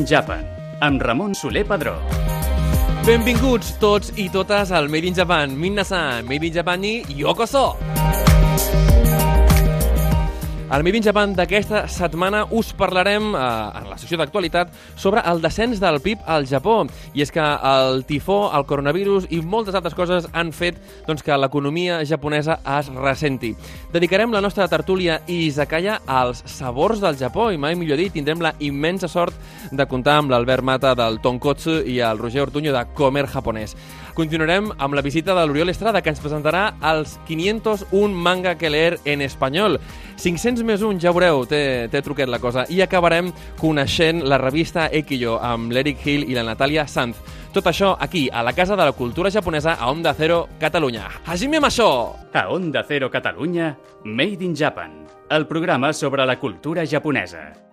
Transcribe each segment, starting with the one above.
in Japan, amb Ramon Soler Padró. Benvinguts tots i totes al Made in Japan. Minna-san, Made in Japan ni yokoso! Al Made in Japan d'aquesta setmana us parlarem, eh, en la sessió d'actualitat, sobre el descens del PIB al Japó. I és que el tifó, el coronavirus i moltes altres coses han fet doncs, que l'economia japonesa es ressenti. Dedicarem la nostra tertúlia i Izakaya als sabors del Japó i mai millor dit, tindrem la immensa sort de comptar amb l'Albert Mata del Tonkotsu i el Roger Ortuño de Comer Japonès. Continuarem amb la visita de l'Oriol Estrada, que ens presentarà els 501 manga que leer en espanyol. 500 més un, ja veureu, té, té truquet la cosa. I acabarem coneixent la revista Ekiyo amb l'Eric Hill i la Natàlia Sanz. Tot això aquí, a la Casa de la Cultura Japonesa a Onda Cero, Catalunya. Hajime Masho! A Onda Cero Catalunya, Made in Japan, el programa sobre la cultura japonesa.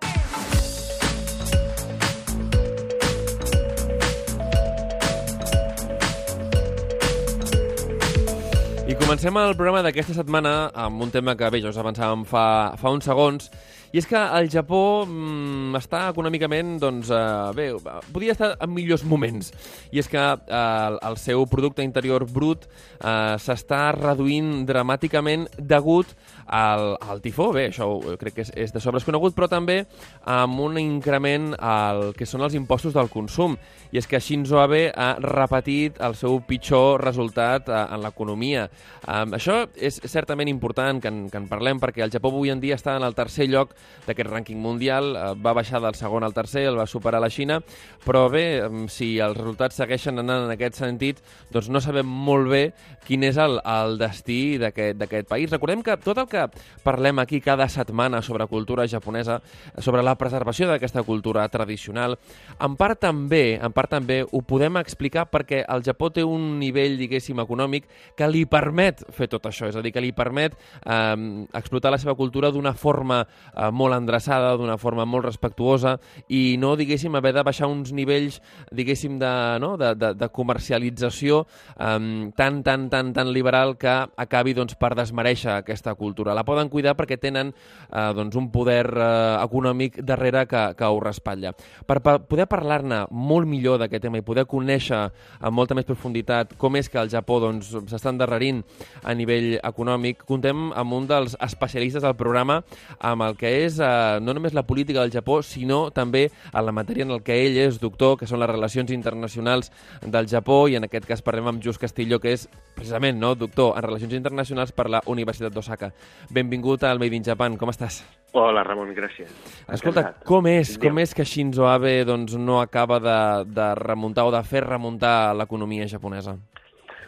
Comencem el programa d'aquesta setmana amb un tema que, bé, ja us avançàvem fa, fa uns segons, i és que el Japó mm, està econòmicament, doncs, eh, bé, podria estar en millors moments. I és que eh, el, seu producte interior brut eh, s'està reduint dramàticament degut al, al tifó. Bé, això crec que és, és de sobres conegut, però també amb un increment al que són els impostos del consum. És que Shinzo Abe ha repetit el seu pitjor resultat eh, en l'economia. Eh, això és certament important que en, que en parlem perquè el Japó avui en dia està en el tercer lloc d'aquest rànquing mundial, eh, va baixar del segon al tercer, el va superar la Xina, però bé, si els resultats segueixen anant en aquest sentit, doncs no sabem molt bé quin és el, el destí d'aquest país. Recordem que tot el que parlem aquí cada setmana sobre cultura japonesa, sobre la preservació d'aquesta cultura tradicional, en part també, en part també ho podem explicar perquè el Japó té un nivell, diguéssim, econòmic que li permet fer tot això, és a dir, que li permet eh, explotar la seva cultura d'una forma eh, molt endreçada, d'una forma molt respectuosa i no, diguéssim, haver de baixar uns nivells, diguéssim, de, no? de, de, de comercialització um, tan, tan, tan, tan liberal que acabi doncs, per desmereixer aquesta cultura. La poden cuidar perquè tenen uh, doncs, un poder uh, econòmic darrere que, que ho respatlla. Per, per poder parlar-ne molt millor d'aquest tema i poder conèixer amb molta més profunditat com és que el Japó doncs, s'està endarrerint a nivell econòmic, contem amb un dels especialistes del programa amb el que és eh, no només la política del Japó, sinó també a la matèria en el que ell és doctor, que són les relacions internacionals del Japó, i en aquest cas parlem amb Just Castillo, que és precisament no, doctor en relacions internacionals per la Universitat d'Osaka. Benvingut al Made in Japan, com estàs? Hola, Ramon, gràcies. Escolta, Encantat. com és, com és que Shinzo Abe doncs, no acaba de, de remuntar o de fer remuntar l'economia japonesa?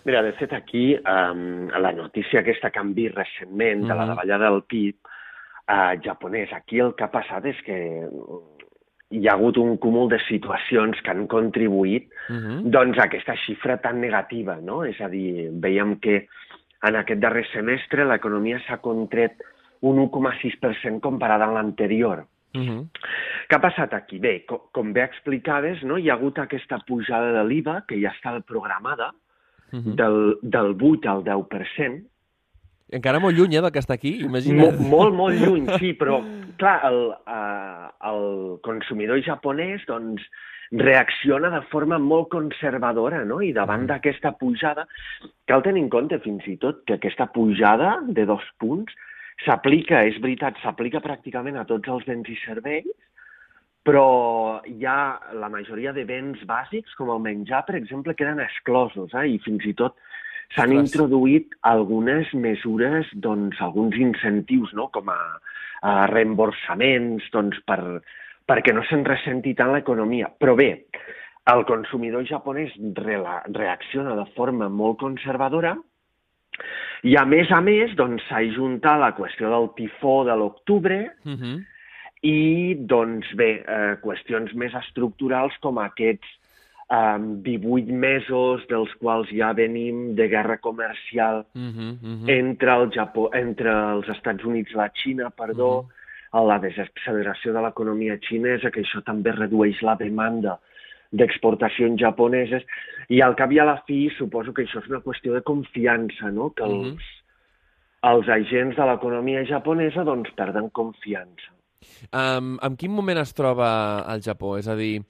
Mira, de fet, aquí, um, la notícia aquesta que han vist recentment de la davallada del PIB, uh, japonès. Aquí el que ha passat és que hi ha hagut un cúmul de situacions que han contribuït uh -huh. doncs, a aquesta xifra tan negativa. No? És a dir, veiem que en aquest darrer semestre l'economia s'ha contret un 1,6% comparada amb l'anterior. Uh -huh. Què ha passat aquí? Bé, com, com bé explicaves, no? hi ha hagut aquesta pujada de l'IVA que ja estava programada, uh -huh. del, del 8 al 10%, encara molt lluny, eh, del que està aquí, imagina't. Molt, molt, molt lluny, sí, però, clar, el, uh, el consumidor japonès, doncs, reacciona de forma molt conservadora, no? I davant d'aquesta pujada, cal tenir en compte fins i tot que aquesta pujada de dos punts s'aplica, és veritat, s'aplica pràcticament a tots els béns i serveis, però hi ha la majoria de béns bàsics, com el menjar, per exemple, queden exclosos, eh? i fins i tot s'han introduït algunes mesures, doncs, alguns incentius, no?, com a, a reemborsaments, doncs, per, perquè no se'n ressenti tant l'economia. Però bé, el consumidor japonès re reacciona de forma molt conservadora i, a més a més, doncs, s'ha ajuntat la qüestió del tifó de l'octubre uh -huh. i, doncs, bé, eh, qüestions més estructurals com aquests um, 18 mesos dels quals ja venim de guerra comercial uh -huh, uh -huh. entre el Japó, entre els Estats Units i la Xina, perdó, uh -huh. la desacceleració de l'economia xinesa, que això també redueix la demanda d'exportacions japoneses, i al cap i a la fi suposo que això és una qüestió de confiança, no? que els, uh -huh. els agents de l'economia japonesa doncs, perden confiança. Um, en quin moment es troba el Japó? És a dir,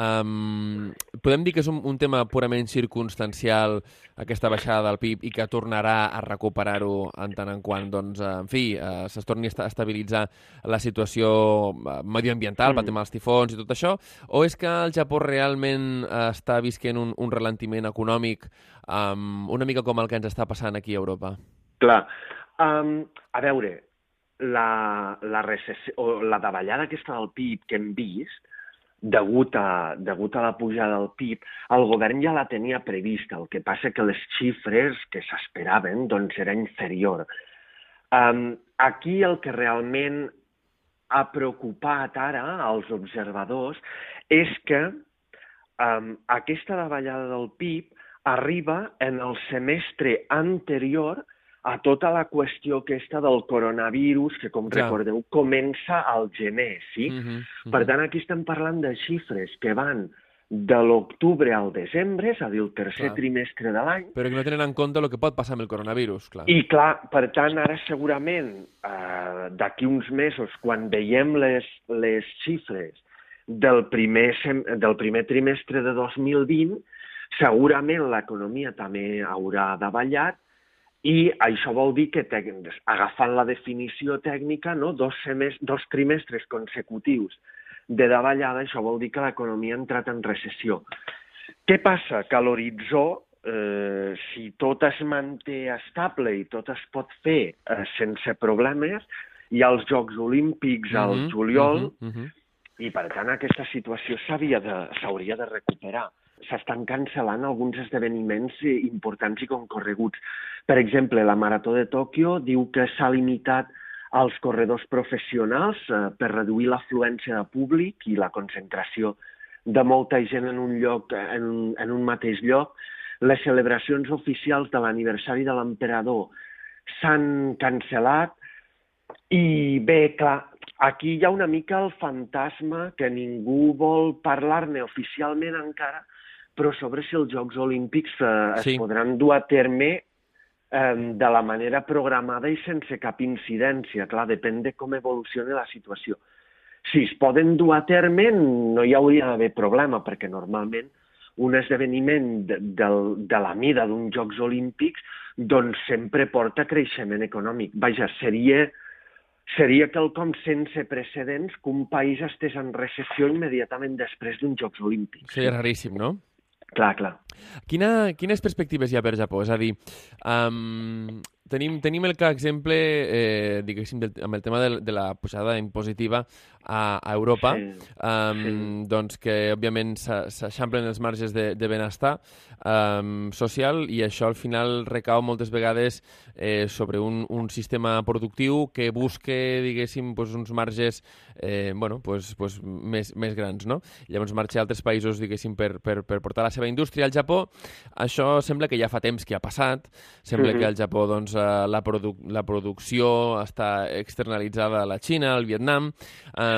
Um, podem dir que és un, un tema purament circumstancial, aquesta baixada del PIB, i que tornarà a recuperar-ho en tant en quant, doncs, en fi, uh, es torni a estabilitzar la situació uh, medioambiental, mm. dels tifons i tot això, o és que el Japó realment uh, està visquent un, un ralentiment econòmic um, una mica com el que ens està passant aquí a Europa? Clar. Um, a veure, la, la, recessió, o la davallada aquesta del PIB que hem vist, degut a, degut a la pujada del PIB, el govern ja la tenia prevista. El que passa que les xifres que s'esperaven doncs, era inferior. Um, aquí el que realment ha preocupat ara als observadors és que um, aquesta davallada del PIB arriba en el semestre anterior a tota la qüestió aquesta del coronavirus, que, com ja. recordeu, comença al gener, sí? Uh -huh, uh -huh. Per tant, aquí estem parlant de xifres que van de l'octubre al desembre, és a dir, el tercer clar. trimestre de l'any. Però que no tenen en compte el que pot passar amb el coronavirus, clar. I clar, per tant, ara segurament, eh, d'aquí uns mesos, quan veiem les, les xifres del primer, del primer trimestre de 2020, segurament l'economia també haurà davallat i això vol dir que, agafant la definició tècnica, no, dos, semestres, dos trimestres consecutius de davallada, això vol dir que l'economia ha entrat en recessió. Què passa? Que a l'horitzó, eh, si tot es manté estable i tot es pot fer eh, sense problemes, hi ha els Jocs Olímpics al mm -hmm, juliol, mm -hmm. i per tant aquesta situació s'hauria de, de recuperar s'estan cancel·lant alguns esdeveniments eh, importants i concorreguts. Per exemple, la Marató de Tòquio diu que s'ha limitat als corredors professionals eh, per reduir l'afluència de públic i la concentració de molta gent en un lloc, en, en un mateix lloc. Les celebracions oficials de l'aniversari de l'emperador s'han cancel·lat i bé, clar, aquí hi ha una mica el fantasma que ningú vol parlar-ne oficialment encara, però sobre si els Jocs Olímpics eh, sí. es podran dur a terme eh, de la manera programada i sense cap incidència. Clar, depèn de com evolucioni la situació. Si es poden dur a terme, no hi hauria d'haver problema, perquè normalment un esdeveniment de, de, de la mida d'uns Jocs Olímpics doncs sempre porta creixement econòmic. Vaja, seria, seria quelcom sense precedents que un país estés en recessió immediatament després d'uns Jocs Olímpics. Seria raríssim, no? Clar, clar. Quina, quines perspectives hi ha per Japó? És a dir, um, tenim, tenim el cas exemple, eh, diguéssim, del, amb el tema de, de la pujada impositiva a, a Europa, sí, um, sí. doncs que, òbviament, s'eixamplen els marges de, de benestar um, social i això, al final, recau moltes vegades eh, sobre un, un sistema productiu que busque, diguéssim, pues, uns marges eh, bueno, pues, pues, més, més grans, no? Llavors marxa a altres països, diguéssim, per, per, per portar la seva indústria. Al Japó, això sembla que ja fa temps que ha passat, sembla mm -hmm. que al Japó, doncs, eh, la, produ la producció està externalitzada a la Xina, al Vietnam,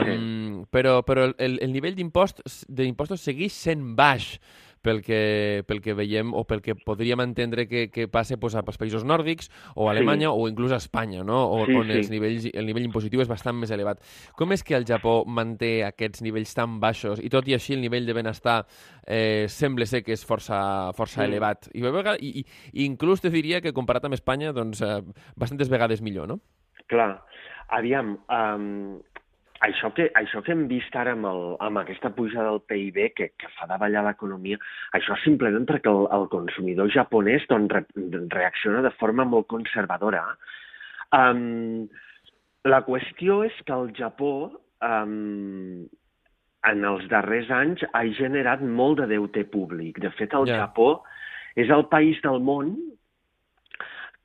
um, sí. però, però el, el nivell d'impostos segueix sent baix pel que, pel que veiem o pel que podríem entendre que, que passa pues, als països nòrdics o a Alemanya sí. o inclús a Espanya, no? o, sí, on sí. Els nivells, el nivell impositiu és bastant més elevat. Com és que el Japó manté aquests nivells tan baixos i tot i així el nivell de benestar eh, sembla ser que és força, força sí. elevat? I, i, i, inclús te diria que comparat amb Espanya, doncs, eh, bastantes vegades millor, no? Clar. Aviam, um, això que, això que hem vist ara amb, el, amb aquesta pujada del PIB que, que fa davallar l'economia, això simplement perquè el, el consumidor japonès doncs, re, reacciona de forma molt conservadora. Um, la qüestió és que el Japó um, en els darrers anys ha generat molt de deute públic. De fet, el yeah. Japó és el país del món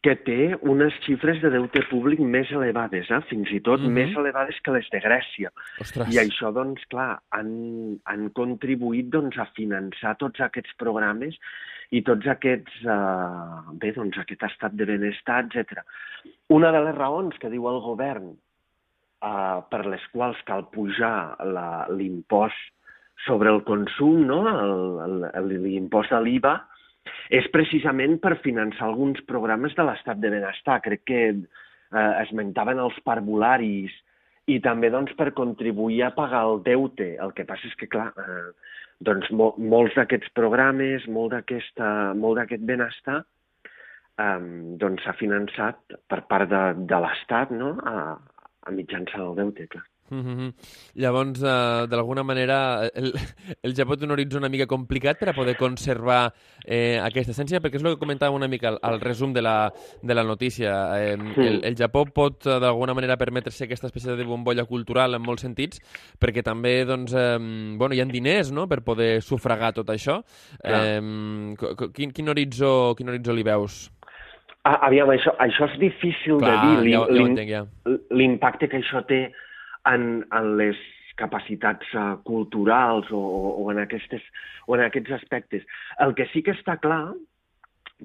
que té unes xifres de deute públic més elevades, eh? fins i tot mm -hmm. més elevades que les de Grècia. Ostres. I això, doncs, clar, han, han contribuït doncs, a finançar tots aquests programes i tots aquests, eh, bé, doncs, aquest estat de benestar, etc. Una de les raons que diu el govern eh, per les quals cal pujar l'impost sobre el consum, no? l'impost de l'IVA, és precisament per finançar alguns programes de l'estat de benestar. Crec que eh, esmentaven els parvularis i també doncs, per contribuir a pagar el deute. El que passa és que, clar, eh, doncs, mo molts d'aquests programes, molt d'aquest benestar, eh, doncs finançat per part de, de l'Estat no? a, a mitjançar el deute, clar. Mm -hmm. Llavors, uh, d'alguna manera, el, el Japó té un horitzó una mica complicat per a poder conservar eh, aquesta essència, perquè és el que comentàvem una mica al, al resum de la, de la notícia. Eh, sí. el, el Japó pot, uh, d'alguna manera, permetre-se aquesta espècie de bombolla cultural en molts sentits, perquè també doncs, eh, bueno, hi ha diners no?, per poder sufragar tot això. Eh, quin, quin, horitzó, quin horitzó li veus? Ah, aviam, això, això és difícil Clar, de dir. Ja, ja entenc, ja. L'impacte que això té en, en les capacitats uh, culturals o, o, o, en aquestes, o en aquests aspectes. El que sí que està clar,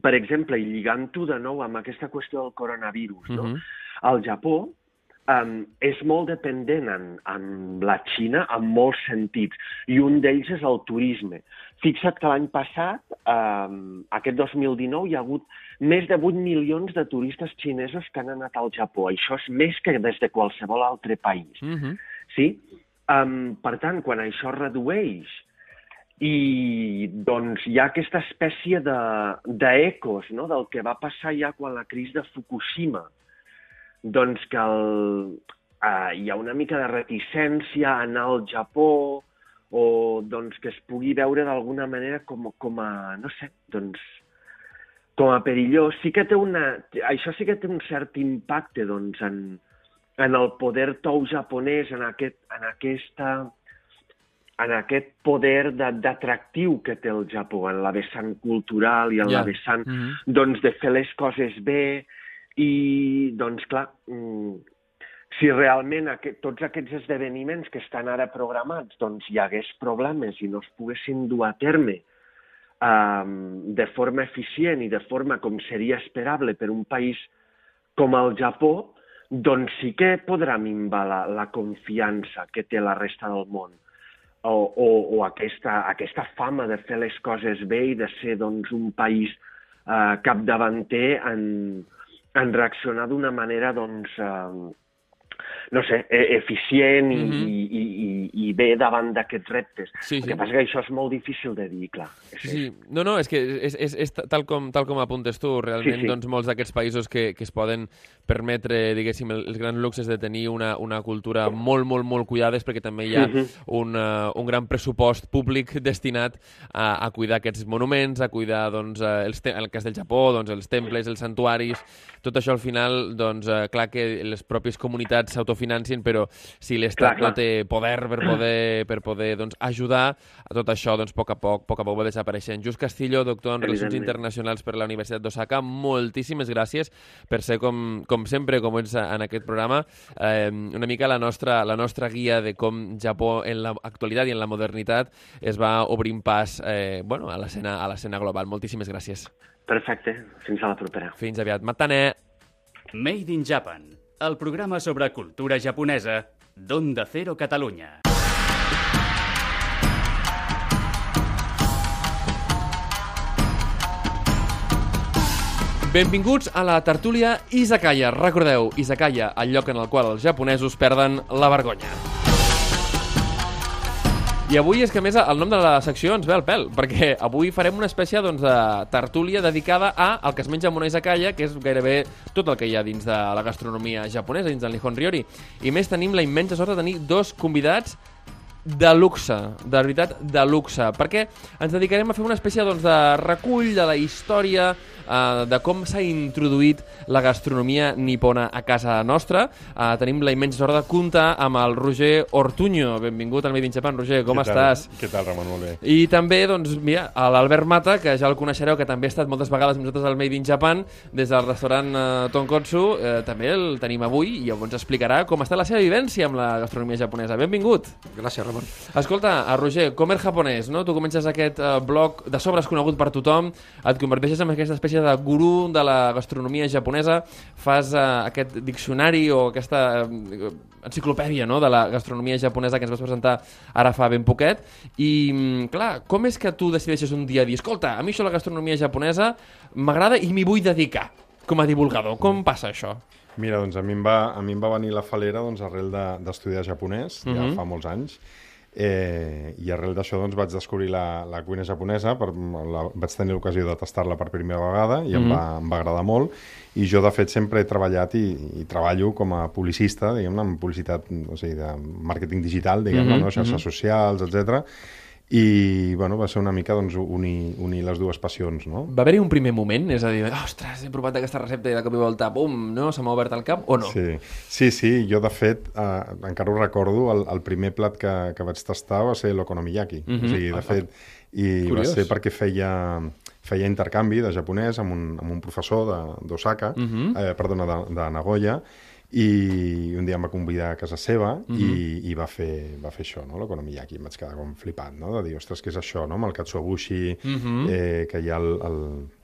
per exemple, i lligant-ho de nou amb aquesta qüestió del coronavirus, no? Uh -huh. el Japó um, és molt dependent en, en la Xina en molts sentits, i un d'ells és el turisme. Fixa't que l'any passat, um, aquest 2019, hi ha hagut més de 8 milions de turistes xinesos que han anat al Japó. Això és més que des de qualsevol altre país. Uh -huh. Sí? Um, per tant, quan això es redueix i doncs hi ha aquesta espècie d'ecos de, no? del que va passar ja quan la crisi de Fukushima, doncs que el, uh, hi ha una mica de reticència a anar al Japó o doncs que es pugui veure d'alguna manera com, com a, no sé, doncs com a perillós, sí que té una, això sí que té un cert impacte doncs, en, en el poder tou japonès, en aquest, en aquesta, en aquest poder d'atractiu que té el Japó, en la vessant cultural i en yeah. la vessant mm -hmm. doncs, de fer les coses bé i, doncs, clar, mm, si realment aquest, tots aquests esdeveniments que estan ara programats doncs, hi hagués problemes i no es poguessin dur a terme um, de forma eficient i de forma com seria esperable per un país com el Japó, doncs sí que podrà minvar la, la confiança que té la resta del món. O, o, o aquesta, aquesta fama de fer les coses bé i de ser doncs, un país eh, capdavanter en, en reaccionar d'una manera doncs, eh, no sé, e, eficient mm -hmm. i, i, i, i bé davant d'aquests reptes. Sí, sí. El que passa que això és molt difícil de dir, clar. És, sí, no, no, és que és, és, és tal, com, tal com apuntes tu, realment sí, sí. doncs molts d'aquests països que, que es poden permetre, diguéssim, els grans luxes de tenir una, una cultura molt, molt, molt cuidades perquè també hi ha mm -hmm. un, uh, un gran pressupost públic destinat a, a cuidar aquests monuments, a cuidar, doncs, uh, els en el cas del Japó, doncs, els temples, els santuaris, tot això al final, doncs, uh, clar que les pròpies comunitats s'autofinancin, però si l'Estat no té poder per poder, per poder doncs, ajudar a tot això, doncs, a poc a poc, a poc a poc va desapareixent. Just Castillo, doctor en Relacions Internacionals per la Universitat d'Osaka, moltíssimes gràcies per ser, com, com sempre, com ets en aquest programa, eh, una mica la nostra, la nostra guia de com Japó en l'actualitat i en la modernitat es va obrint pas eh, bueno, a l'escena global. Moltíssimes gràcies. Perfecte. Fins a la propera. Fins aviat. Matane. Made in Japan el programa sobre cultura japonesa d'Onda Cero Catalunya. Benvinguts a la tertúlia Izakaya. Recordeu, Izakaya, el lloc en el qual els japonesos perden la vergonya. I avui és que, més, el nom de la secció ens ve al pèl, perquè avui farem una espècie doncs, de tertúlia dedicada a el que es menja en una que és gairebé tot el que hi ha dins de la gastronomia japonesa, dins del Nihon Ryori. I més tenim la immensa sort de tenir dos convidats de luxe, de veritat de luxe, perquè ens dedicarem a fer una espècie doncs, de recull de la història eh, de com s'ha introduït la gastronomia nipona a casa nostra. Eh, tenim la immensa sort de comptar amb el Roger Ortuño. Benvingut al Made in Japan, Roger, com Què estàs? Què tal, Ramon? Molt bé. I també, doncs, mira, l'Albert Mata, que ja el coneixereu, que també ha estat moltes vegades amb nosaltres al Made in Japan, des del restaurant eh, Tonkotsu, eh, també el tenim avui i ens explicarà com està la seva vivència amb la gastronomia japonesa. Benvingut. Gràcies, Ramon. Escolta, a Roger, Comer Japonès, no? Tu comences aquest eh, blog de sobres conegut per tothom, et converteixes en aquesta espècie de gurú de la gastronomia japonesa, fas eh, aquest diccionari o aquesta eh, enciclopèdia no? de la gastronomia japonesa que ens vas presentar ara fa ben poquet, i mm, clar, com és que tu decideixes un dia dir, escolta, a mi això la gastronomia japonesa m'agrada i m'hi vull dedicar? com a divulgador? Com passa això? Mira, doncs a mi em va, a mi em va venir la falera doncs, arrel d'estudiar de, japonès, ja Mhm. fa molts anys, eh, i arrel d'això doncs, vaig descobrir la, la cuina japonesa, per, la, vaig tenir l'ocasió de tastar-la per primera vegada i em, Mhm. va, em va agradar molt, i jo de fet sempre he treballat i, i treballo com a publicista, diguem-ne, en publicitat, o sigui, de màrqueting digital, diguem-ne, Mhm, no? xarxes socials, etc. I, bueno, va ser una mica doncs, unir, unir les dues passions, no? Va haver-hi un primer moment? És a dir, ostres, he provat aquesta recepta i de cop i volta, bum, no? Se m'ha obert el cap o no? Sí, sí, sí jo de fet eh, encara ho recordo, el, el primer plat que, que vaig tastar va ser l'okonomiyaki. Mhm. O sigui, de Ah, fet, i Curiós. va ser perquè feia, feia intercanvi de japonès amb un, amb un professor de- d'Osaka, Mhm. eh, perdona, de, de Nagoya, i un dia em va convidar a casa seva Mhm. i, i va, fer, va fer això, no? l'okonomiyaki. Em vaig quedar com flipat, no? de dir, ostres, què és això, no? amb el katsuobushi, Mhm. eh, que hi ha el, el,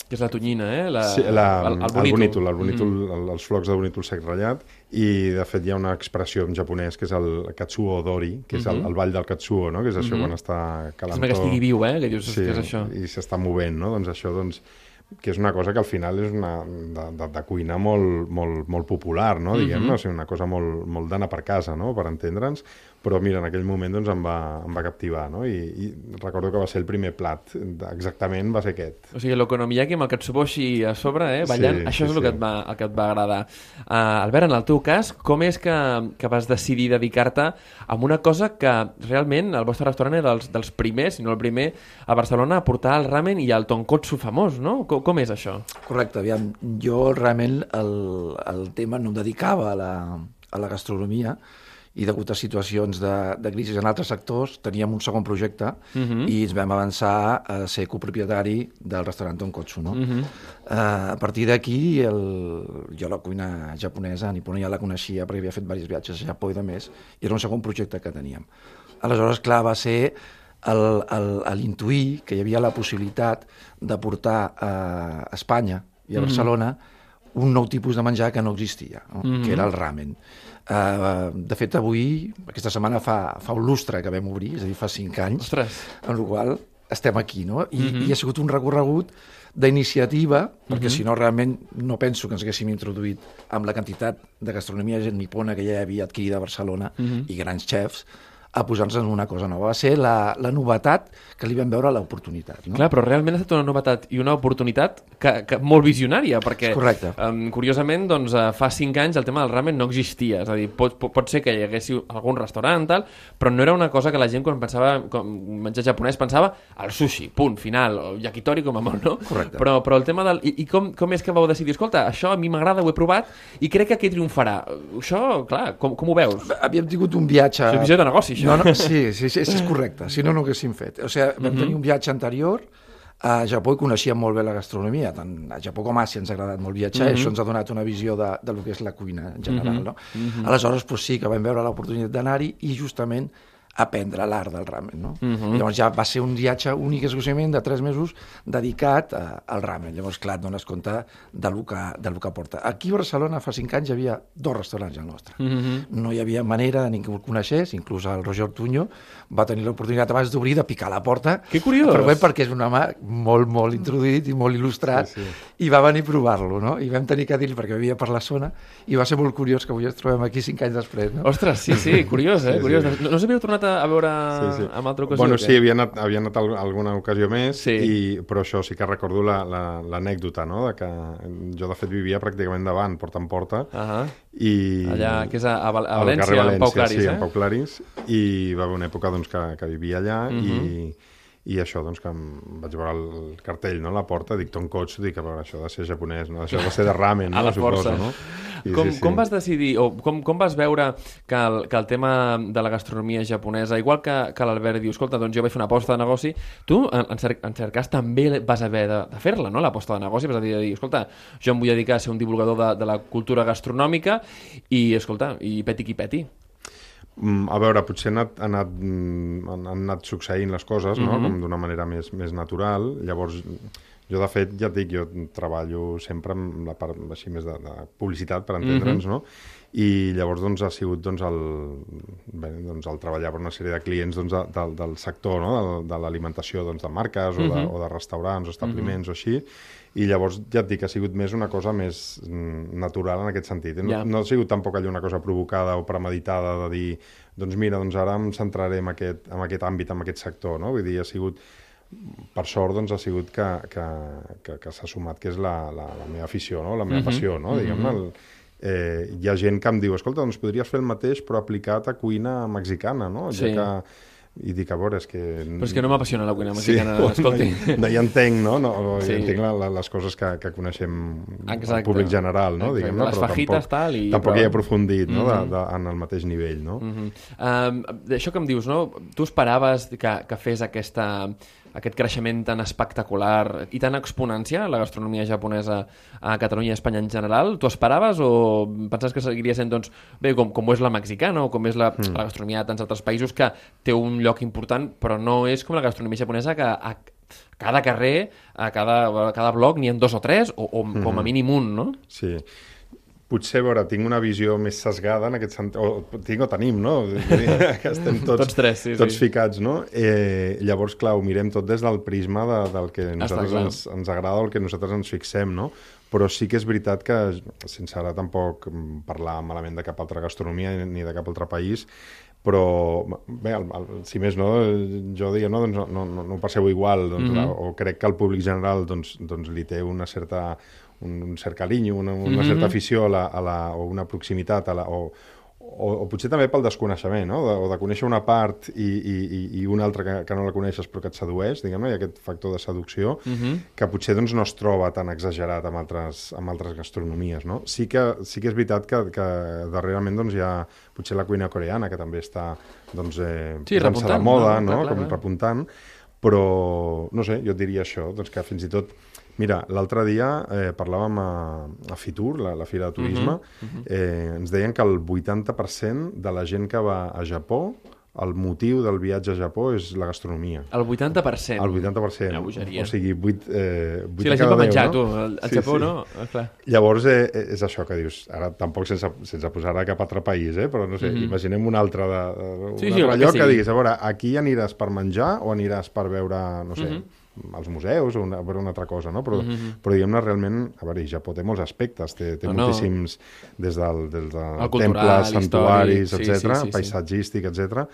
Que és la tonyina, eh? La, Sí, la, el, el, el, bonítol. el bonítol, Mhm. el, els flocs de bonítol sec ratllat, i de fet hi ha una expressió en japonès que és el katsuo dori, que és el, Mhm. el ball del katsuo, no? que és això Mhm. quan està calentó. Sembla que estigui viu, eh? Que dius, Sí, què és això? i s'està movent, no? Doncs això, doncs, que és una cosa que al final és una, de, de, de cuina molt, molt, molt popular, no? diguem-ne, Mhm. o sigui, una cosa molt, molt d'anar per casa, no? per entendre'ns, però mira, en aquell moment doncs, em, va, em va captivar, no? I, i recordo que va ser el primer plat, exactament va ser aquest. O sigui, l'okonomiyaki amb el katsuboshi a sobre, eh, ballant, Sí, això sí, és el, sí. que et va, el que et va agradar. Uh, Albert, en el teu cas, com és que, que vas decidir dedicar-te a una cosa que realment el vostre restaurant era dels, dels primers, si no el primer, a Barcelona a portar el ramen i el tonkotsu famós, no? Com, com és això? Correcte, aviam, jo realment el, el tema no em dedicava a la, a la gastronomia i degut a situacions de, de crisi en altres sectors teníem un segon projecte Mhm. i ens vam avançar a ser copropietari del restaurant Tonkotsu. No? Mhm. Uh, a partir d'aquí, el... jo la cuina japonesa, nipona, ja la coneixia perquè havia fet diversos viatges a Japó i de més, i era un segon projecte que teníem. Aleshores, clar, va ser l'intuir que hi havia la possibilitat de portar a Espanya i a Mhm. Barcelona un nou tipus de menjar que no existia, no? Mhm. que era el ramen. Uh, de fet, avui, aquesta setmana fa, fa un lustre que vam obrir, és a dir, fa cinc anys, Ostres. en la qual estem aquí, no? I, Mhm. i ha sigut un recorregut d'iniciativa, perquè Mhm. si no realment no penso que ens haguéssim introduït amb la quantitat de gastronomia nipona que ja hi havia adquirida a Barcelona Mhm. i grans xefs, a posar-nos en una cosa nova. Va ser la, la novetat que li vam veure l'oportunitat. No? Clar, però realment ha estat una novetat i una oportunitat que, que molt visionària, perquè, correcte. um, curiosament, doncs, uh, fa cinc anys el tema del ramen no existia. És a dir, pot, pot, ser que hi hagués algun restaurant, tal, però no era una cosa que la gent, quan pensava com menjar japonès, pensava al sushi, punt, final, o yakitori com a molt, no? Correcte. Però, però el tema del... I, i com, com és que vau decidir? Escolta, això a mi m'agrada, ho he provat, i crec que aquí triomfarà. Això, clar, com, com ho veus? Havíem tingut un viatge... És visió de negoci, això. No, no, sí, sí, sí, és correcte, si no, no ho haguéssim fet. O sigui, vam Mhm. tenir un viatge anterior a Japó i coneixíem molt bé la gastronomia, tant a Japó com a Àsia ens ha agradat molt viatjar, Mhm. i això ens ha donat una visió de, de lo que és la cuina en general. Mhm. No? Mhm. Aleshores, pues, sí que vam veure l'oportunitat d'anar-hi i justament aprendre l'art del ramen. No? Mhm. Llavors ja va ser un viatge únic exclusivament de tres mesos dedicat a, al ramen. Llavors, clar, et dones compte de lo, que, de lo que porta. Aquí a Barcelona fa cinc anys hi havia dos restaurants al nostre. Mhm. No hi havia manera de ningú el coneixés, inclús el Roger Ortuño va tenir l'oportunitat abans d'obrir de picar la porta. Que curiós. Però bé, perquè és un home molt, molt introduït i molt il·lustrat, Sí, sí. i va venir a provar-lo, no? I vam tenir que dir perquè vivia per la zona, i va ser molt curiós que avui ens trobem aquí cinc anys després, no? Ostres, sí, sí, curiós, eh? Sí, curiós. sí. No, no s'havíeu tornat a, a veure Sí, sí. amb altra ocasió? Bueno, sí, havia anat, havia anat al- alguna ocasió més, Sí. i, però això sí que recordo la- la- l'anècdota, la, no?, de que jo de fet vivia pràcticament davant, porta en porta, Ah i... Allà, que és a, a, Val a al València, carrer en Pau Claris, sí, eh? en Pau Claris, i va haver una època doncs, que, que vivia allà Mhm. i, i això, doncs, que em vaig veure el cartell no, la porta, dic tonkotsu, dic, a veure, això de ser japonès, no? això de ser de ramen, no? A la suposo, força. no? I Com, sí, sí. com vas decidir, o com, com vas veure que el, que el tema de la gastronomia japonesa, igual que, que l'Albert diu, escolta, doncs jo vaig fer una aposta de negoci, tu, en, en, cer en cert cas, també vas haver de, de fer-la, no?, l'aposta de negoci, vas a dir, dir, escolta, jo em vull dedicar a ser un divulgador de, de la cultura gastronòmica i, escolta, i peti qui peti. Mm, a veure, potser han anat, han anat, mm, han, anat succeint les coses, no? Mhm. com d'una manera més, més natural. Llavors, Jo, de fet, ja et dic, jo treballo sempre amb la part així més de, de publicitat, per entendre'ns, mm -hmm. no? I llavors doncs, ha sigut doncs, el, bé, doncs, el treballar per una sèrie de clients doncs, de, de, del sector no? de, de l'alimentació doncs, de marques mm -hmm. o, de, o de restaurants o establiments mm -hmm. o així, i llavors ja et dic, ha sigut més una cosa més mm, natural en aquest sentit. No, Ja. no ha sigut tampoc allò una cosa provocada o premeditada de dir doncs mira, doncs ara em centraré en aquest, en aquest àmbit, en aquest sector, no? Vull dir, ha sigut per sort doncs, ha sigut que, que, que, que s'ha sumat, que és la, la, la meva afició, no? la meva Mhm, passió, no? diguem-ne. El, eh, hi ha gent que em diu, escolta, doncs podries fer el mateix però aplicat a cuina mexicana, no? Sí. Ja que, I dic, a veure, és que... Però és que no m'apassiona la cuina mexicana, sí, escolti. No, no hi entenc, no? no, no Sí. sí. entenc la, la, les coses que, que coneixem Exacte. el públic general, no? Exacte. Diguem-ne, Les però fajitas, tampoc, tal, i tampoc prou. hi he aprofundit no? Mhm. de, de, en el mateix nivell, no? Mm -hmm. um, D'això que em dius, no? Tu esperaves que, que fes aquesta, aquest creixement tan espectacular i tan exponencial la gastronomia japonesa a Catalunya i a Espanya en general? Tu esperaves o penses que seguiria sent, doncs, bé, com, com ho és la mexicana o com és la, mm. la gastronomia de tants altres països que té un lloc important, però no és com la gastronomia japonesa que a cada carrer, a cada, a cada bloc n'hi ha dos o tres, o, o com Mhm. a mínim un, no? Sí. Potser, a veure, tinc una visió més sesgada en aquest sentit, o tinc o tenim, no? Que estem tots, Tots tres, sí, tots sí. ficats, no? Eh, llavors, clar, ho mirem tot des del prisma de, del que nosaltres ens, ens agrada o el que nosaltres ens fixem, no? Però sí que és veritat que, sense ara tampoc mm, parlar malament de cap altra gastronomia ni de cap altre país, però bé, el, el, si més no, jo diria, no, doncs no, no, no, ho passeu igual, doncs, Mhm. la, o crec que el públic general doncs, doncs li té una certa, un, un cert carinyo, una, una Mhm. certa afició a la, a la, o una proximitat, a la, o, o, o potser també pel desconeixement, no? de, o de conèixer una part i, i, i- una altra que, que no la coneixes però que et sedueix, diguem-ne, hi ha aquest factor de seducció, Mhm. que potser doncs, no es troba tan exagerat amb altres, amb altres gastronomies. No? Sí, que, sí que és veritat que, que darrerament doncs, hi ha potser la cuina coreana, que també està doncs, eh, Sí, posant-se de repuntant, moda, no? no? Clar, clar, com clar. repuntant, però no sé, jo diria això, doncs que fins i tot Mira, l'altre dia eh, parlàvem a, a Fitur, la, la Fira de Turisme, Mhm, eh, ens deien que el 80% de la gent que va a Japó, el motiu del viatge a Japó és la gastronomia. El 80%. El 80%. Una bogeria. O sigui, 8, eh, 8 Sí, la gent va menjar, 10, tu. no? Al, Sí, Japó, sí. no? Ah, clar. Llavors, eh, eh, és això que dius, ara tampoc sense, sense posar a cap altre país, eh? però no sé, Mhm. imaginem un altre, de, un Sí, sí, altre que lloc que, sigui. diguis, a veure, aquí aniràs per menjar o aniràs per veure, no sé, Mhm. Als museus o una, veure una altra cosa, no? Però, Mhm. però diguem-ne, realment, a veure, Japó té molts aspectes, té, té No, no. moltíssims, des del, des del El cultural, temples, santuaris, sí, etc, sí, sí, sí. paisatgístic, etc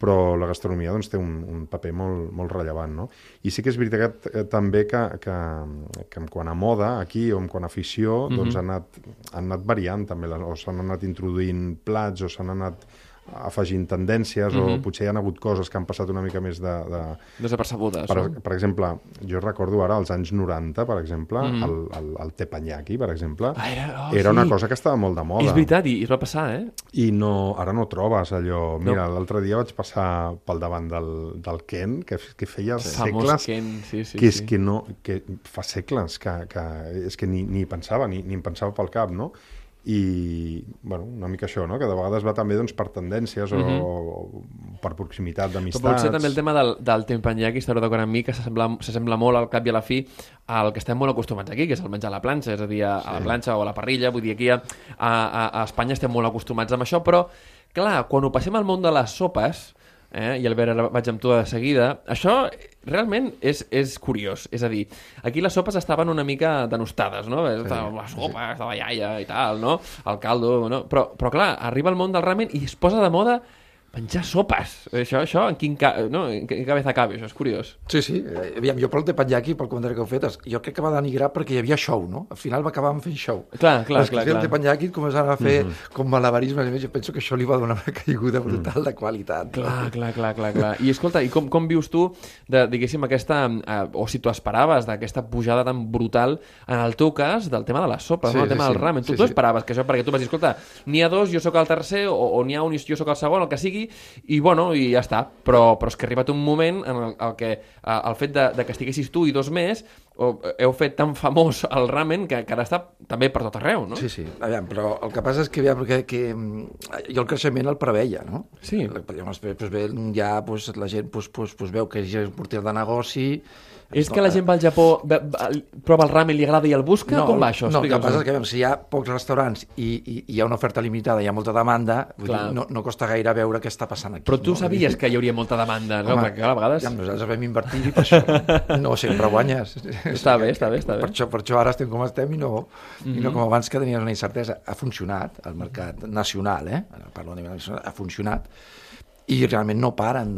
però la gastronomia doncs, té un, un paper molt, molt rellevant. No? I sí que és veritat que, eh, també que, que, que en quant a moda, aquí, o en quant a afició, Mhm. doncs han anat, han anat variant també, les- o s'han anat introduint plats, o s'han anat afegint tendències, o Mhm. potser hi ha hagut coses que han passat una mica més de... de... Desapercebudes. Per, no? per exemple, jo recordo ara, als anys 90, per exemple, Mhm. el, el, el teppanyaki, per exemple, Ah, era- oh, era sí. una cosa que estava molt de moda. És veritat, i, es va passar, eh? I no, ara no trobes allò... Mira, l'altre dia vaig passar pel davant del, del Ken, que, que feia Famós segles... Ken, sí, sí, que és sí. que no... Que fa segles que, que és que ni, ni pensava, ni, ni em pensava pel cap, no? I, bueno, una mica això, no? que de vegades va també doncs, per tendències o, o per proximitat Però d'amistats. potser també el tema del, del teppanyaki, estareu d'acord amb mi, que s'assembla molt al cap i a la fi al que estem molt acostumats aquí, que és el menjar a la planxa, és a dir, a, a la planxa o a la parrilla, vull dir, aquí a, a, a Espanya estem molt acostumats amb això, però, clar, quan ho passem al món de les sopes, eh, i Albert, ara vaig amb tu de seguida, això realment és, és curiós. És a dir, aquí les sopes estaven una mica denostades, no? Estava la sopa, estava la iaia i tal, no? El caldo, no? Però, però clar, arriba el món del ramen i es posa de moda menjar sopes. Això, això en quin, ca... no? en quin cabeza cabe, això és curiós. Sí, sí. Eh, Aviam, jo pel teppanyaki, pel comentari que heu fet, jo crec que va denigrar perquè hi havia show, no? Al final va acabar fent show. Clar, clar, que clar, feien clar. teppanyaki començaven a fer com malabarismes, i més, jo penso que això li va donar una caiguda brutal de qualitat. no? Clar, clar, clar, clar, clar. I escolta, i com, com vius tu, de, diguéssim, aquesta, eh, o si tu esperaves d'aquesta pujada tan brutal, en el teu cas, del tema de les sopes, Sí, no? el tema sí. del ramen. Tu, Sí, tu sí. esperaves que això, perquè tu vas dir, escolta, n'hi ha dos, jo sóc el tercer, o, o n'hi ha un jo sóc el segon, el que sigui, i bueno, i ja està. Però, però és que ha arribat un moment en el, el que eh, el fet de, de que estiguessis tu i dos més, o heu fet tan famós el ramen que, que ara està també per tot arreu, no? Sí, sí. Aviam, però el que passa és que, aviam, que, que mm, jo el creixement el preveia, no? Sí. Llavors, doncs, ja doncs, la gent doncs, doncs, doncs, veu que és un porter de negoci... És que la gent va al Japó, va, va, prova el ramen, li agrada i el busca? No, Com va això? No, el que passa és que aviam, si hi ha pocs restaurants i, i, i hi ha una oferta limitada, hi ha molta demanda, vull dir, no, no costa gaire veure què està passant aquí. Però tu no? sabies que hi hauria molta demanda, no? Home, Perquè a vegades... Ja, nosaltres vam invertir per això. No sempre guanyes. Està bé, està bé, està bé. Per això, per això ara estem com estem i no, i Mhm. no com abans que tenies una incertesa. Ha funcionat, el mercat nacional, eh? Parlo a nivell nacional, ha funcionat i realment no paren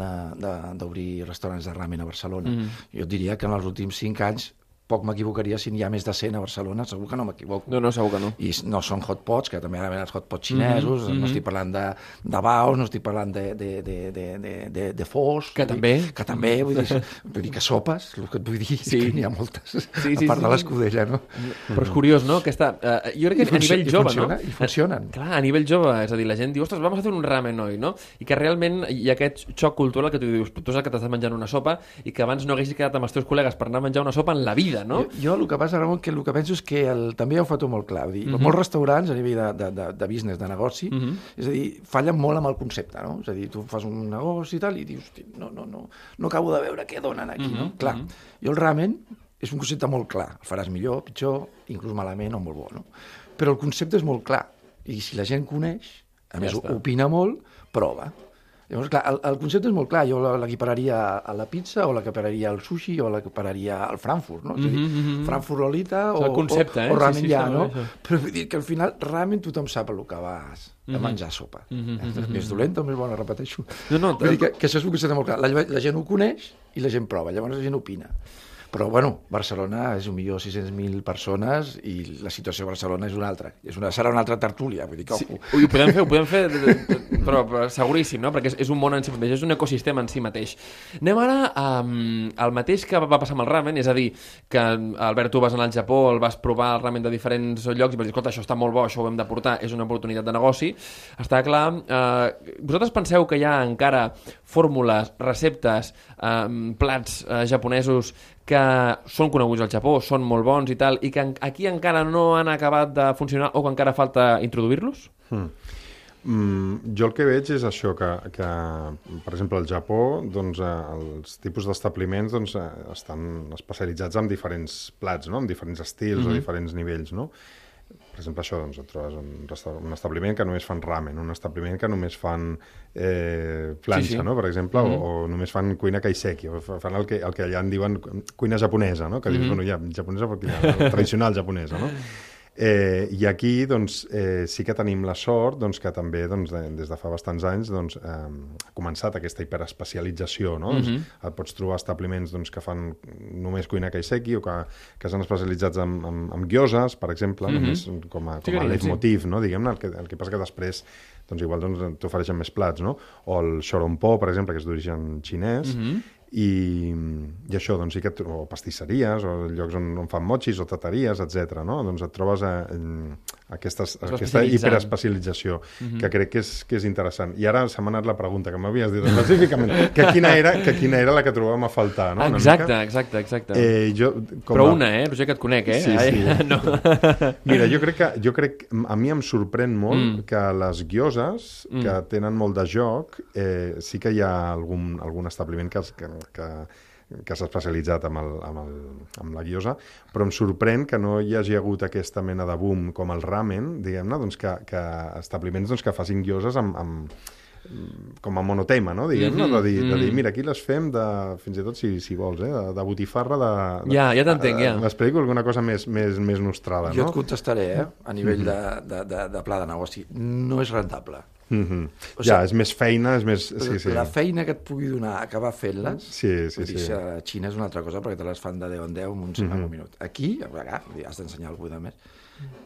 d'obrir restaurants de ramen a Barcelona. Mhm. Jo diria que en els últims cinc anys poc m'equivocaria si n'hi ha més de 100 a Barcelona, segur que no m'equivoco. No, no, segur que no. I no són hotpots, que també ara venen els hotpots xinesos, Mhm, no mhm. estic parlant de, de baos, no estic parlant de, de, de, de, de, de, de fos. Que també. Dir, que també, vull dir, vull dir que sopes, el que et vull dir Sí. és que n'hi ha moltes, Sí, sí, a part sí, de l'escudella, no? Però és curiós, no? Aquesta, uh, jo crec que I a nivell jove, funciona, no? i funcionen. Clar, a nivell jove, és a dir, la gent diu, ostres, vamos a fer un ramen, oi, no? I que realment hi ha aquest xoc cultural que tu dius, tu saps que t'estàs menjant una sopa i que abans no haguessis quedat amb els teus col·legues per anar a menjar una sopa en la vida, no? Jo, jo el que passa, Ramon, que el que penso és que el, també ho fa tot molt clar. Dir, Mhm. Molts restaurants, a nivell de, de, de, de business, de negoci, Mhm. és a dir, fallen molt amb el concepte, no? És a dir, tu fas un negoci i tal, i dius, "Hosti, no, no, no, no acabo de veure què donen aquí, Mhm, no? Clar, mhm. jo el ramen és un concepte molt clar. El faràs millor, pitjor, inclús malament o molt bo, no? Però el concepte és molt clar. I si la gent coneix, a Ja més està. opina molt, prova. Llavors, clar, el, el concepte és molt clar. Jo l'equipararia a la pizza o l'equipararia al sushi o l'equipararia al Frankfurt, no? És a dir, Mhm, mhm. Frankfurt Lolita o, el concepte, o, eh? o Sí, ramen sí, ja, està no? això. Però vull dir que al final ramen tothom sap el que vas a Mhm. menjar sopa. Eh, mhm, Més dolenta o més bona, repeteixo. No, no, vull dir que, que això és un concepte molt clar. La, la gent ho coneix i la gent prova, llavors la gent opina. Però, bueno, Barcelona és un milió 600.000 persones i la situació a Barcelona és una altra. És una, serà una altra tertúlia, vull dir que, Sí, ho podem fer, ho podem fer, però, però seguríssim, no? Perquè és, és un món en si mateix, és un ecosistema en si mateix. Anem ara um, al mateix que va passar amb el ramen, és a dir, que Albert, tu vas anar al Japó, el vas provar el ramen de diferents llocs i vas dir, escolta, això està molt bo, això ho hem de portar, és una oportunitat de negoci. Està clar, eh, vosaltres penseu que hi ha encara fórmules, receptes, eh, plats eh, japonesos que són coneguts al Japó, són molt bons i tal, i que aquí encara no han acabat de funcionar o que encara falta introduir-los? Mm, jo el que veig és això, que, que per exemple, al Japó, doncs, eh, els tipus d'establiments doncs, eh, estan especialitzats en diferents plats, no? en diferents estils Mhm. o diferents nivells, no? Per exemple, això, doncs, et trobes un, un establiment que només fan ramen, un establiment que només fan eh, planxa, Sí, sí. no?, per exemple, Mhm. o, o només fan cuina kaiseki, o fa- fan el que, el que allà en diuen cuina japonesa, no?, que dius, Mhm. bueno, ja, japonesa perquè la tradicional japonesa, no? Eh, I aquí doncs, eh, sí que tenim la sort doncs, que també doncs, de, des de fa bastants anys doncs, eh, ha començat aquesta hiperespecialització. No? doncs, Mhm. et pots trobar establiments doncs, que fan només cuina kaiseki o que, que s'han especialitzats en, en, en gyoses, per exemple, Mhm. només com a, Sí com a sí. leitmotiv, no? diguem-ne. El, que, el que passa que després doncs, igual doncs, t'ofereixen més plats, no? O el xorompo, per exemple, que és d'origen xinès, Mhm. I, i això, doncs sí que et, o pastisseries, o llocs on, on fan mochis, o tateries, etc. no? Doncs et trobes a, en aquestes, Es va aquesta hiperespecialització, Mhm. que crec que és, que és interessant. I ara se m'ha anat la pregunta, que m'havies dit específicament, que quina, era, que quina era la que trobàvem a faltar, no? Una exacte, mica. exacte, exacte. Eh, jo, com Però a- una, eh? Roger, que et conec, eh? Sí, Ai, sí. No. Mira, jo crec que, jo crec, a mi em sorprèn molt Mm. mm. que les guioses, Mm. que tenen molt de joc, eh, sí que hi ha algun, algun establiment que, que, que, que s'ha especialitzat amb, el, amb, el, amb la guiosa, però em sorprèn que no hi hagi hagut aquesta mena de boom com el ramen, diguem-ne, doncs que, que establiments doncs, que facin guioses amb, amb, com a monotema, no? Diguem-ne, Mhm, de, dir, de dir, mhm. mira, aquí les fem de, fins i tot si, si vols, eh? de, de botifarra, de... de Ja, ja t'entenc, ja. M'explico alguna cosa més, més, més nostrada, Jo no? et contestaré, eh? a nivell de, de, de, de pla de negoci. No és rentable. Mm -hmm. O ja, sigui, és més feina, és més... Sí, sí. La feina que et pugui donar acabar fent-les, Sí, sí, dir, sí. a Xina és una altra cosa perquè te les fan de 10 en 10 en un, mm -hmm. en un minut. Aquí, a vegades, vull dir, has d'ensenyar algú de més,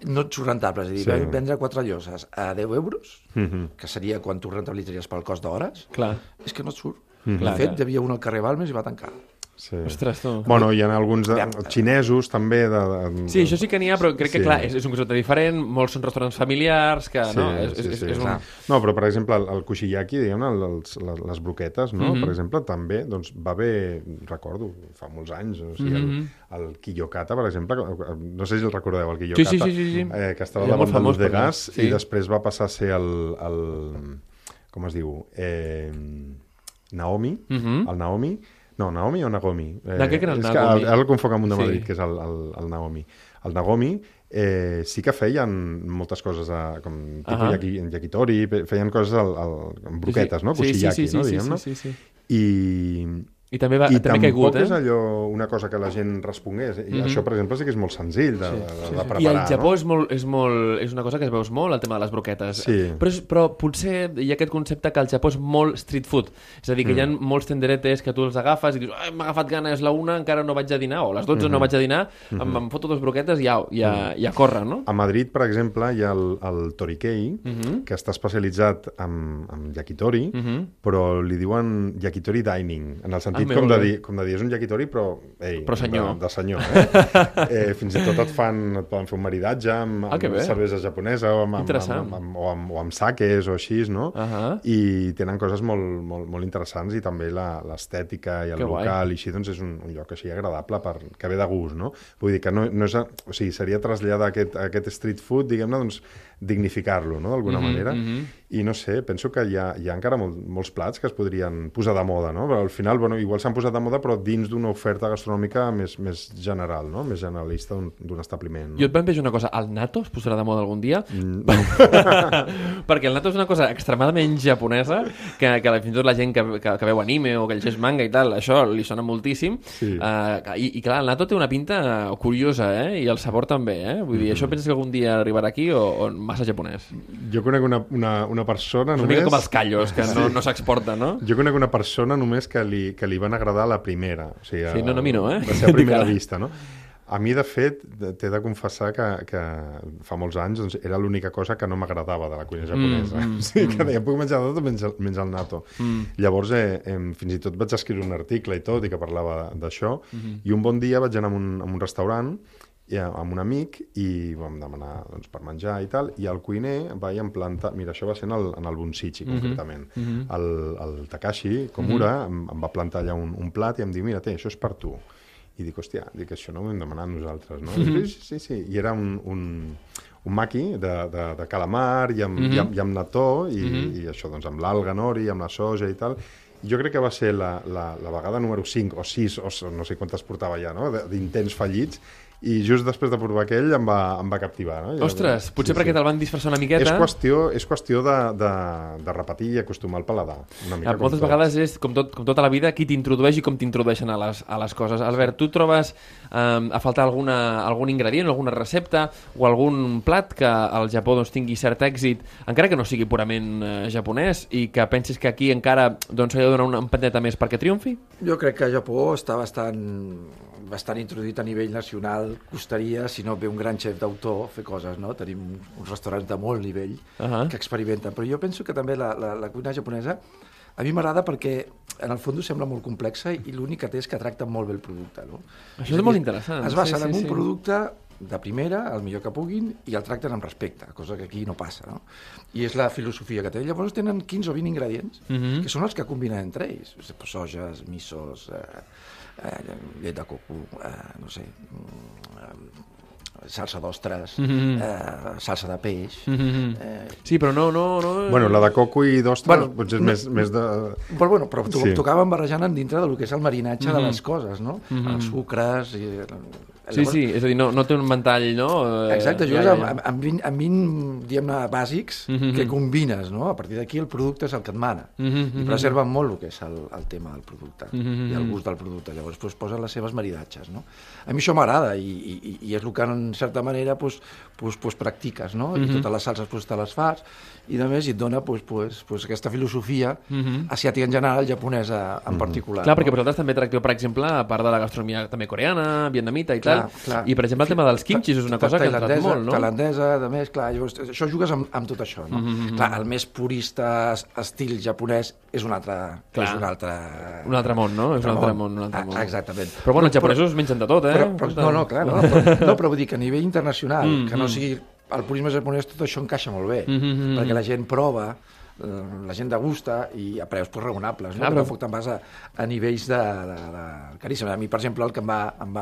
no et surt rentable. És a dir, Sí. vendre quatre lloses a 10 euros, Mhm. que seria quan tu rentabilitzaries pel cost d'hores, Clar. és que no et surt. Clar, de fet, hi havia un al carrer Balmes i va tancar. Sí. Ostres, tu. Bueno, hi ha alguns de, xinesos també de, de, Sí, això sí que n'hi ha, però crec que, Sí. clar, és, és un concepte diferent, molts són restaurants familiars, que, Sí, no? És, sí, és, sí, és un... clar. No, però, per exemple, el, el kushiyaki, els, les, les broquetes, no? Mhm. per exemple, també doncs, va bé, recordo, fa molts anys, o sigui, Mhm. el, el quiyokata, per exemple, no sé si el recordeu, el quiyokata, Sí, sí, sí, sí, sí. Eh, que estava davant de Luz de gas sí. i després va passar a ser el, el com es diu? Eh, Naomi, Mhm. el Naomi, no, Naomi o Nagomi? Eh, De què que era el és Nagomi? Que, ara el confoc amb un de Sí. Madrid, que és el, el, el Naomi. El Nagomi eh, sí que feien moltes coses, a, com tipus Ahà. yaki, yakitori, fe- feien coses al, al, amb broquetes, no? Sí, sí, Kushiyaki, sí, sí, no? sí, Diguem-ne. sí, sí, sí. I, I també, va, i també caigut, eh? és allò una cosa que la gent respongués. I Mhm. això, per exemple, sí que és molt senzill de, de, de preparar. I al Japó no? és, molt, és, molt, és una cosa que es veus molt, el tema de les broquetes. Sí. Però, és, però potser hi ha aquest concepte que al Japó és molt street food. És a dir, que Mm. hi ha molts tenderetes que tu els agafes i dius "Ai, m'ha agafat gana, és la una, encara no vaig a dinar, o a les 12 Mhm. no vaig a dinar, em, em foto dos broquetes i ja, ja, ja corre, no? A Madrid, per exemple, hi ha el, el Torikei, Mhm. que està especialitzat en, en yakitori, Mhm. però li diuen yakitori dining, en el sentit Ah, com, de dir, com de dir, és un yakitori, però, ei, Però senyor. De, de senyor, eh? eh? Fins i tot et fan, et poden fer un maridatge amb, Ah, amb bé. cervesa japonesa o amb, amb, amb, amb, o, amb, o amb sakes o així, no? Ahà. I tenen coses molt, molt, molt interessants i també la- l'estètica i el Que guai. local i així, doncs és un, un lloc així agradable per, que ve de gust, no? Vull dir que no, no és... O sigui, seria traslladar aquest, aquest street food, diguem-ne, doncs dignificar-lo, no?, d'alguna Mhm, manera. mhm. I no sé, penso que hi ha, hi ha encara molt, molts plats que es podrien posar de moda, no? Però al final, bueno, igual s'han posat de moda, però dins d'una oferta gastronòmica més, més general, no? Més generalista d'un establiment. No? Jo et plantejo una cosa, el natto es posarà de moda algun dia? Mm, Perquè el natto és una cosa extremadament japonesa, que, que fins i tot la gent que, que, que veu anime o que llegeix manga i tal, això li sona moltíssim. Sí. Uh, i, I clar, el natto té una pinta curiosa, eh? I el sabor també, eh? Vull dir, Mhm. això penses que algun dia arribarà aquí o, o massa japonès? Jo conec una, una, una persona una només... mica com els callos, que no, no s'exporta, no? Jo conec una persona només que li, que li van agradar la primera. O sigui, Sí, no, no, a mi no, eh? Va ser a primera vista, no? A mi, de fet, t'he de confessar que, que fa molts anys doncs, era l'única cosa que no m'agradava de la cuina japonesa. Mm, mm, sigui, que deia, puc menjar tot menys, menys el natto. Mm. Llavors, eh, eh, fins i tot vaig escriure un article i tot, i que parlava d'això, Mhm. i un bon dia vaig anar a un, a un restaurant i, a- amb un amic i vam demanar doncs, per menjar i tal, i el cuiner va i em planta... Mira, això va ser en el, en el Bunsichi, Mhm, concretament. mhm. El, el Takashi Komura em, em va plantar allà un, un plat i em diu, mira, té, això és per tu. I dic, hòstia, dic, això no ho hem demanat nosaltres, no? Mhm. sí, sí, sí, I era un, un, un maqui de, de, de calamar i amb, Mhm. i amb, i amb nató i, Mhm. i això, doncs, amb l'alga nori, amb la soja i tal. Jo crec que va ser la, la, la vegada número 5 o 6, o no sé quantes portava ja, no?, de- d'intents fallits, i just després de provar aquell em va, em va captivar. No? I Ostres, potser perquè te'l van disfressar una miqueta. És qüestió, és qüestió de, de, de repetir i acostumar el paladar. Una mica Ah, moltes tot. vegades és, com, tot, com tota la vida, qui t'introdueix i com t'introdueixen a, les, a les coses. Albert, tu trobes um, a faltar alguna, algun ingredient, alguna recepta o algun plat que al Japó doncs, tingui cert èxit, encara que no sigui purament eh, japonès, i que pensis que aquí encara doncs, s'ha de donar una empenteta més perquè triomfi? Jo crec que Japó està bastant, bastant introduït a nivell nacional. Costaria, si no ve un gran xef d'autor, fer coses, no? Tenim uns restaurants de molt nivell Ahà. que experimenten. Però jo penso que també la, la, la cuina japonesa a mi m'agrada perquè en el fons sembla molt complexa i l'únic que té és que tracta molt bé el producte. No? Això és molt interessant. Es basen Sí, sí, en un sí. producte de primera, el millor que puguin, i el tracten amb respecte, cosa que aquí no passa, no? I és la filosofia que té. Llavors tenen 15 o 20 ingredients, Mhm. que són els que combinen entre ells. Soges, missos, eh, eh, llet de coco, eh, no sé, mm, eh, salsa d'ostres, Mhm. eh, salsa de peix... Mhm. Eh, Sí, però no... no, no... Bueno, la de coco i d'ostres Bueno, potser és no- més, més de... Però, bueno, però to Sí. tocaven barrejant dintre del que és el marinatge de Mhm. les coses, no? Mhm. Els sucres... I, Sí, sí, és a dir, no, no té un ventall, no? Eh, Exacte, ja, jugues ja, amb, ja. amb, amb, 20, amb 20 diguem-ne, bàsics Mhm. que combines, no? A partir d'aquí el producte és el que et mana. Mhm, I preserven molt el que és el, el tema del producte Mhm. i el gust del producte. Llavors pues, posen les seves maridatges, no? A mi això m'agrada i, i, i és el que en certa manera pues, pues, pues, practiques, no? I Mhm. totes les salses pues, te les fas i a més i et dona pues, pues, pues, aquesta filosofia Mhm. asiàtica en general, japonesa en particular. Clar, perquè no? vosaltres també tracteu, per exemple, a part de la gastronomia també coreana, vietnamita i tal, Clar, clar. I, per exemple, el tema dels kimchis és una cosa que ha entrat molt, no? Tailandesa, a més, clar, llavors, això jugues amb, amb tot això, no? Mm Mhm, -hmm. Clar, el més purista es- estil japonès és un altre... Clar. És un altre... Un altre món, no? És un altre món, un altre Ah, món. Exactament. Però, bueno, els japonesos mengen de tot, eh? Però, però, no, no, clar, no, però, no, però vull dir que a nivell internacional, Mm, que no mm. sigui el purisme japonès, tot això encaixa molt bé, Mm, mm, mm, perquè la gent prova, la gent degusta i a preus pues, raonables, no? Clar, però- tampoc te'n vas a, a nivells de, de, de caríssim. A mi, per exemple, el que em va- em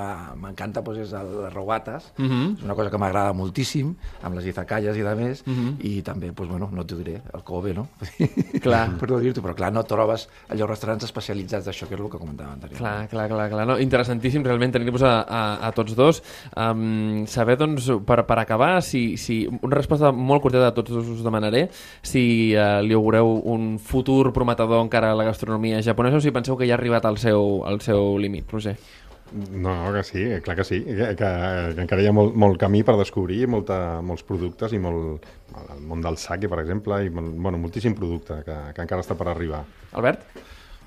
m'encanta pues, és el, les rogates, Mhm. és una cosa que m'agrada moltíssim, amb les izakayas i de més, Mhm. i també, pues, bueno, no t'ho diré, el Kobe, no? Clar. per no dir-t'ho, però clar, no trobes allò restaurants especialitzats d'això, que és el que comentava anteriorment. Clar, clar, clar, clar. No, interessantíssim realment tenir-vos a, a, a tots dos. Um, saber, doncs, per, per acabar, si, si una resposta molt curteta a tots dos us demanaré, si uh, li augureu un futur prometedor encara a la gastronomia japonesa o si penseu que ja ha arribat al seu, al seu límit, Roger. No, no, que sí, clar que sí, que, que, que encara hi ha molt, molt camí per descobrir, molta, molts productes i molt, el món del sake, per exemple, i bueno, moltíssim producte que, que encara està per arribar. Albert?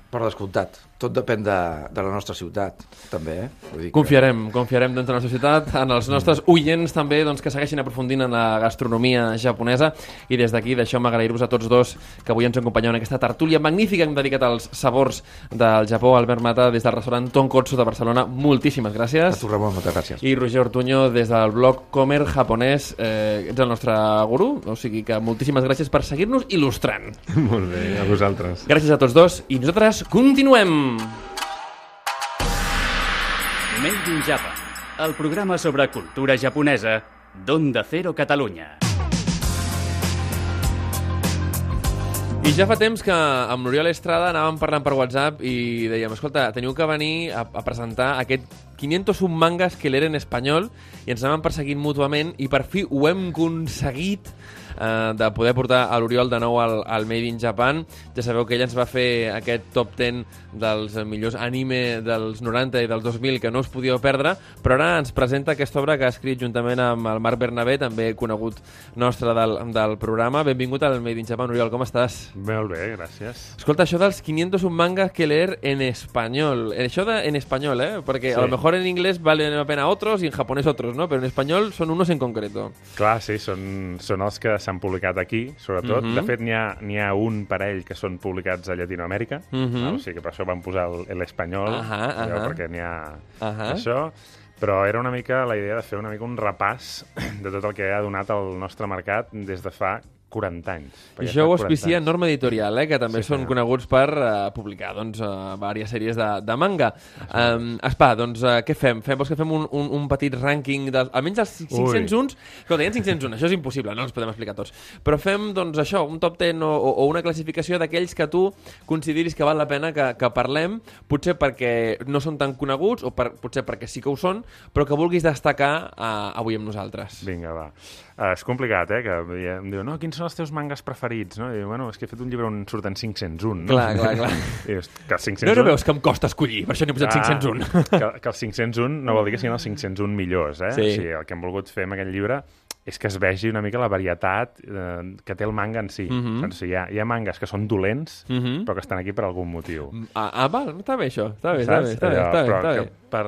Per descomptat. Tot depèn de, de la nostra ciutat, també, eh? Vull dir que- Confiarem, confiarem doncs, en la societat, en els nostres oients també doncs, que segueixin aprofundint en la gastronomia japonesa i des d'aquí deixeu-me agrair-vos a tots dos que avui ens acompanyeu en aquesta tertúlia magnífica que hem dedicat als sabors del Japó. Albert Mata des del restaurant Tonkotsu de Barcelona, moltíssimes A gràcies. tu, Ramon, moltes gràcies. I Roger Ortuño des del blog Comer Japonès, eh, ets el nostre gurú, o sigui que moltíssimes gràcies per seguir-nos il·lustrant. molt bé, a vosaltres. Gràcies a tots dos i nosaltres continuem! Made in Japan, el programa sobre cultura japonesa d'Onda Cero Catalunya. I ja fa temps que amb l'Oriol Estrada anàvem parlant per WhatsApp i dèiem, escolta, teniu que venir a, a presentar aquest 501 mangas que l'eren en espanyol i ens anàvem perseguint mútuament i per fi ho hem aconseguit eh, de poder portar a l'Oriol de nou al, al Made in Japan. Ja sabeu que ell ens va fer aquest top 10 dels millors anime dels 90 i dels 2000 que no us podíeu perdre, però ara ens presenta aquesta obra que ha escrit juntament amb el Marc Bernabé, també conegut nostre del, del programa. Benvingut al Made in Japan, Oriol, com estàs? Molt bé, gràcies. Escolta, això dels 501 mangas que leer en español. Eh, Això de en español, ¿eh? Porque a Sí. lo mejor en inglés valen la pena otros y en japonés otros, ¿no? Pero en español son unos en concreto. Clar, sí, són, són els que s'han publicat aquí, sobretot. Mhm. De fet, n'hi ha, ha un parell que són publicats a Llatinoamèrica, Mhm. val? o sigui que per això van posar el- l'espanyol, Ahà, sabeu, ahà. perquè n'hi ha Ahà. això. Però era una mica la idea de fer una mica un repàs de tot el que ha donat el nostre mercat des de fa 40 anys. I això ho fa 40 auspicia. Norma Editorial, eh? que també Sí, són senyor. coneguts per uh, publicar doncs, uh, diverses sèries de, de manga. Um, Espa, doncs uh, què fem? fem? Vols que fem un, un, un petit rànquing, de, almenys dels 501? Escolta, hi ha 501, això és impossible, no els podem explicar tots. Però fem doncs, això, un top 10 o, o una classificació d'aquells que tu consideris que val la pena que, que parlem, potser perquè no són tan coneguts o per, potser perquè sí que ho són, però que vulguis destacar uh, avui amb nosaltres. Vinga, va. Uh, és complicat, eh? Que em diu, no, quins són els teus mangas preferits? No? I bueno, és que he fet un llibre on surten 501, no? Clar, clar, clar. I dius, que els 501... No, no veus que em costa escollir, per això n'he posat 501. Que, que els 501 no vol dir que siguin els 501 millors, eh? Sí. O sigui, el que hem volgut fer amb aquest llibre és que es vegi una mica la varietat eh, que té el manga en si. Mhm. o sigui, hi, ha, hi ha mangas que són dolents, Mhm. però que estan aquí per algun motiu. Ah, ah, val, està bé això, està bé, està bé, està bé, està bé, està bé. per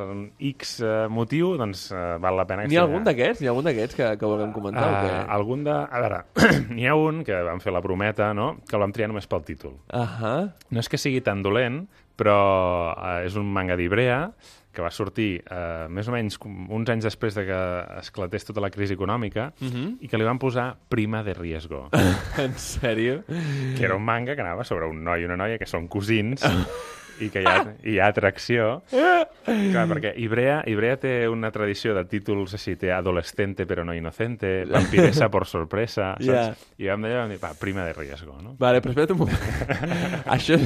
X eh, motiu, doncs eh, val la pena N'hi ha algun d'aquests? N'hi ha algun d'aquests que, que vulguem comentar? o Uh, què? algun de... A veure, n'hi ha un que vam fer la prometa, no?, que el vam triar només pel títol. Ahà. No és que sigui tan dolent, però uh, és un manga d'Ibrea que va sortir uh, més o menys uns anys després de que esclatés tota la crisi econòmica Mhm. i que li van posar Prima de Riesgo, En sèrio? que era un manga que anava sobre un noi i una noia que són cosins i que hi ha, hi ha atracció. Clar, perquè Ibrea, Ibrea té una tradició de títols així, té adolescente però no inocente, vampiresa por sorpresa, saps? Ja. I vam dir, vam dir, va, Prima de Riesgo, no? Vale, però espera't un moment. Això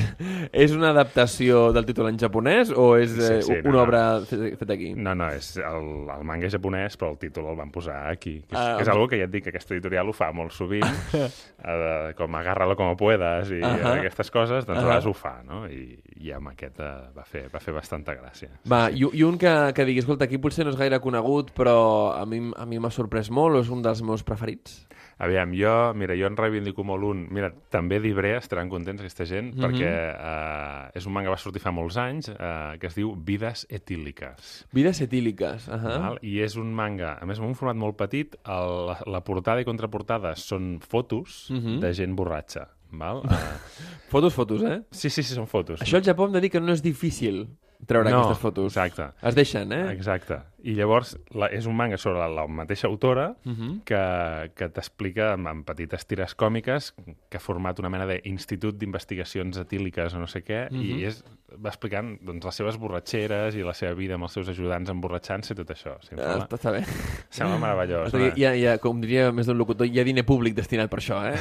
és una adaptació del títol en japonès o és eh, Sí, sí, no, una no. obra fe- feta aquí? No, no, és el, el manga és japonès, però el títol el van posar aquí. Que és, Ah. que és algo que ja et dic, que aquesta editorial ho fa molt sovint, eh, com agárralo como puedas i Ahà. aquestes coses, doncs Ahà. a vegades ho fa, no? I hi ha amb aquest eh, va, fer, va fer bastanta gràcia. Va, i, i un que, que digui, escolta, aquí potser no és gaire conegut, però a mi, a mi m'ha sorprès molt, és un dels meus preferits. Aviam, jo, mira, jo en reivindico molt un... Mira, també d'Ibrea estaran contents aquesta gent, Mhm. perquè eh, és un manga que va sortir fa molts anys, eh, que es diu Vides etíliques. Vides etíliques. Uh -huh. Val? I és un manga, a més, en un format molt petit, el, la, la portada i contraportada són fotos Mhm. de gent borratxa. Val? Uh, Fotos, fotos, eh? sí, sí, sí, són fotos. Això al Japó hem de dir que no és difícil treure No, aquestes fotos. exacte. Es deixen, eh? Exacte. I llavors la, és un manga sobre la mateixa autora Uh -huh. que, que t'explica amb, amb petites tires còmiques que ha format una mena d'institut d'investigacions etíliques o no sé què, Mhm. i és, va explicant doncs, les seves borratxeres i la seva vida amb els seus ajudants emborratxant-se i tot això. Sí, em Ah, sembla, està, bé. sembla meravellós. Està ha, hi ha, com diria més d'un locutor, hi ha diner públic destinat per això, eh?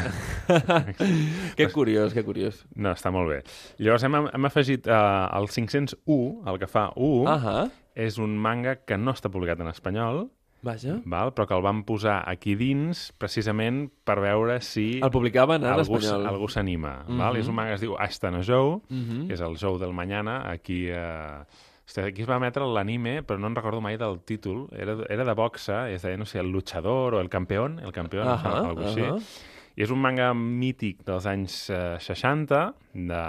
que curiós, que curiós. No, està molt bé. Llavors hem, hem afegit uh, el 501, el que fa 1, Ahà. És un manga que no està publicat en espanyol, Vaja. val? però que el vam posar aquí dins precisament per veure si El publicaven en algú, espanyol. algú s'anima. Mhm. val? És un manga que es diu Hasta no Joe, Mhm. que és el Joe del Mañana. Aquí, eh... Hòstia, aquí es va emetre l'anime, però no en recordo mai del títol. Era, era de boxa, es deia, no sé, el luchador o el campeón, el campeón, uh -huh, alguna així. I és un manga mític dels anys eh, 60, de,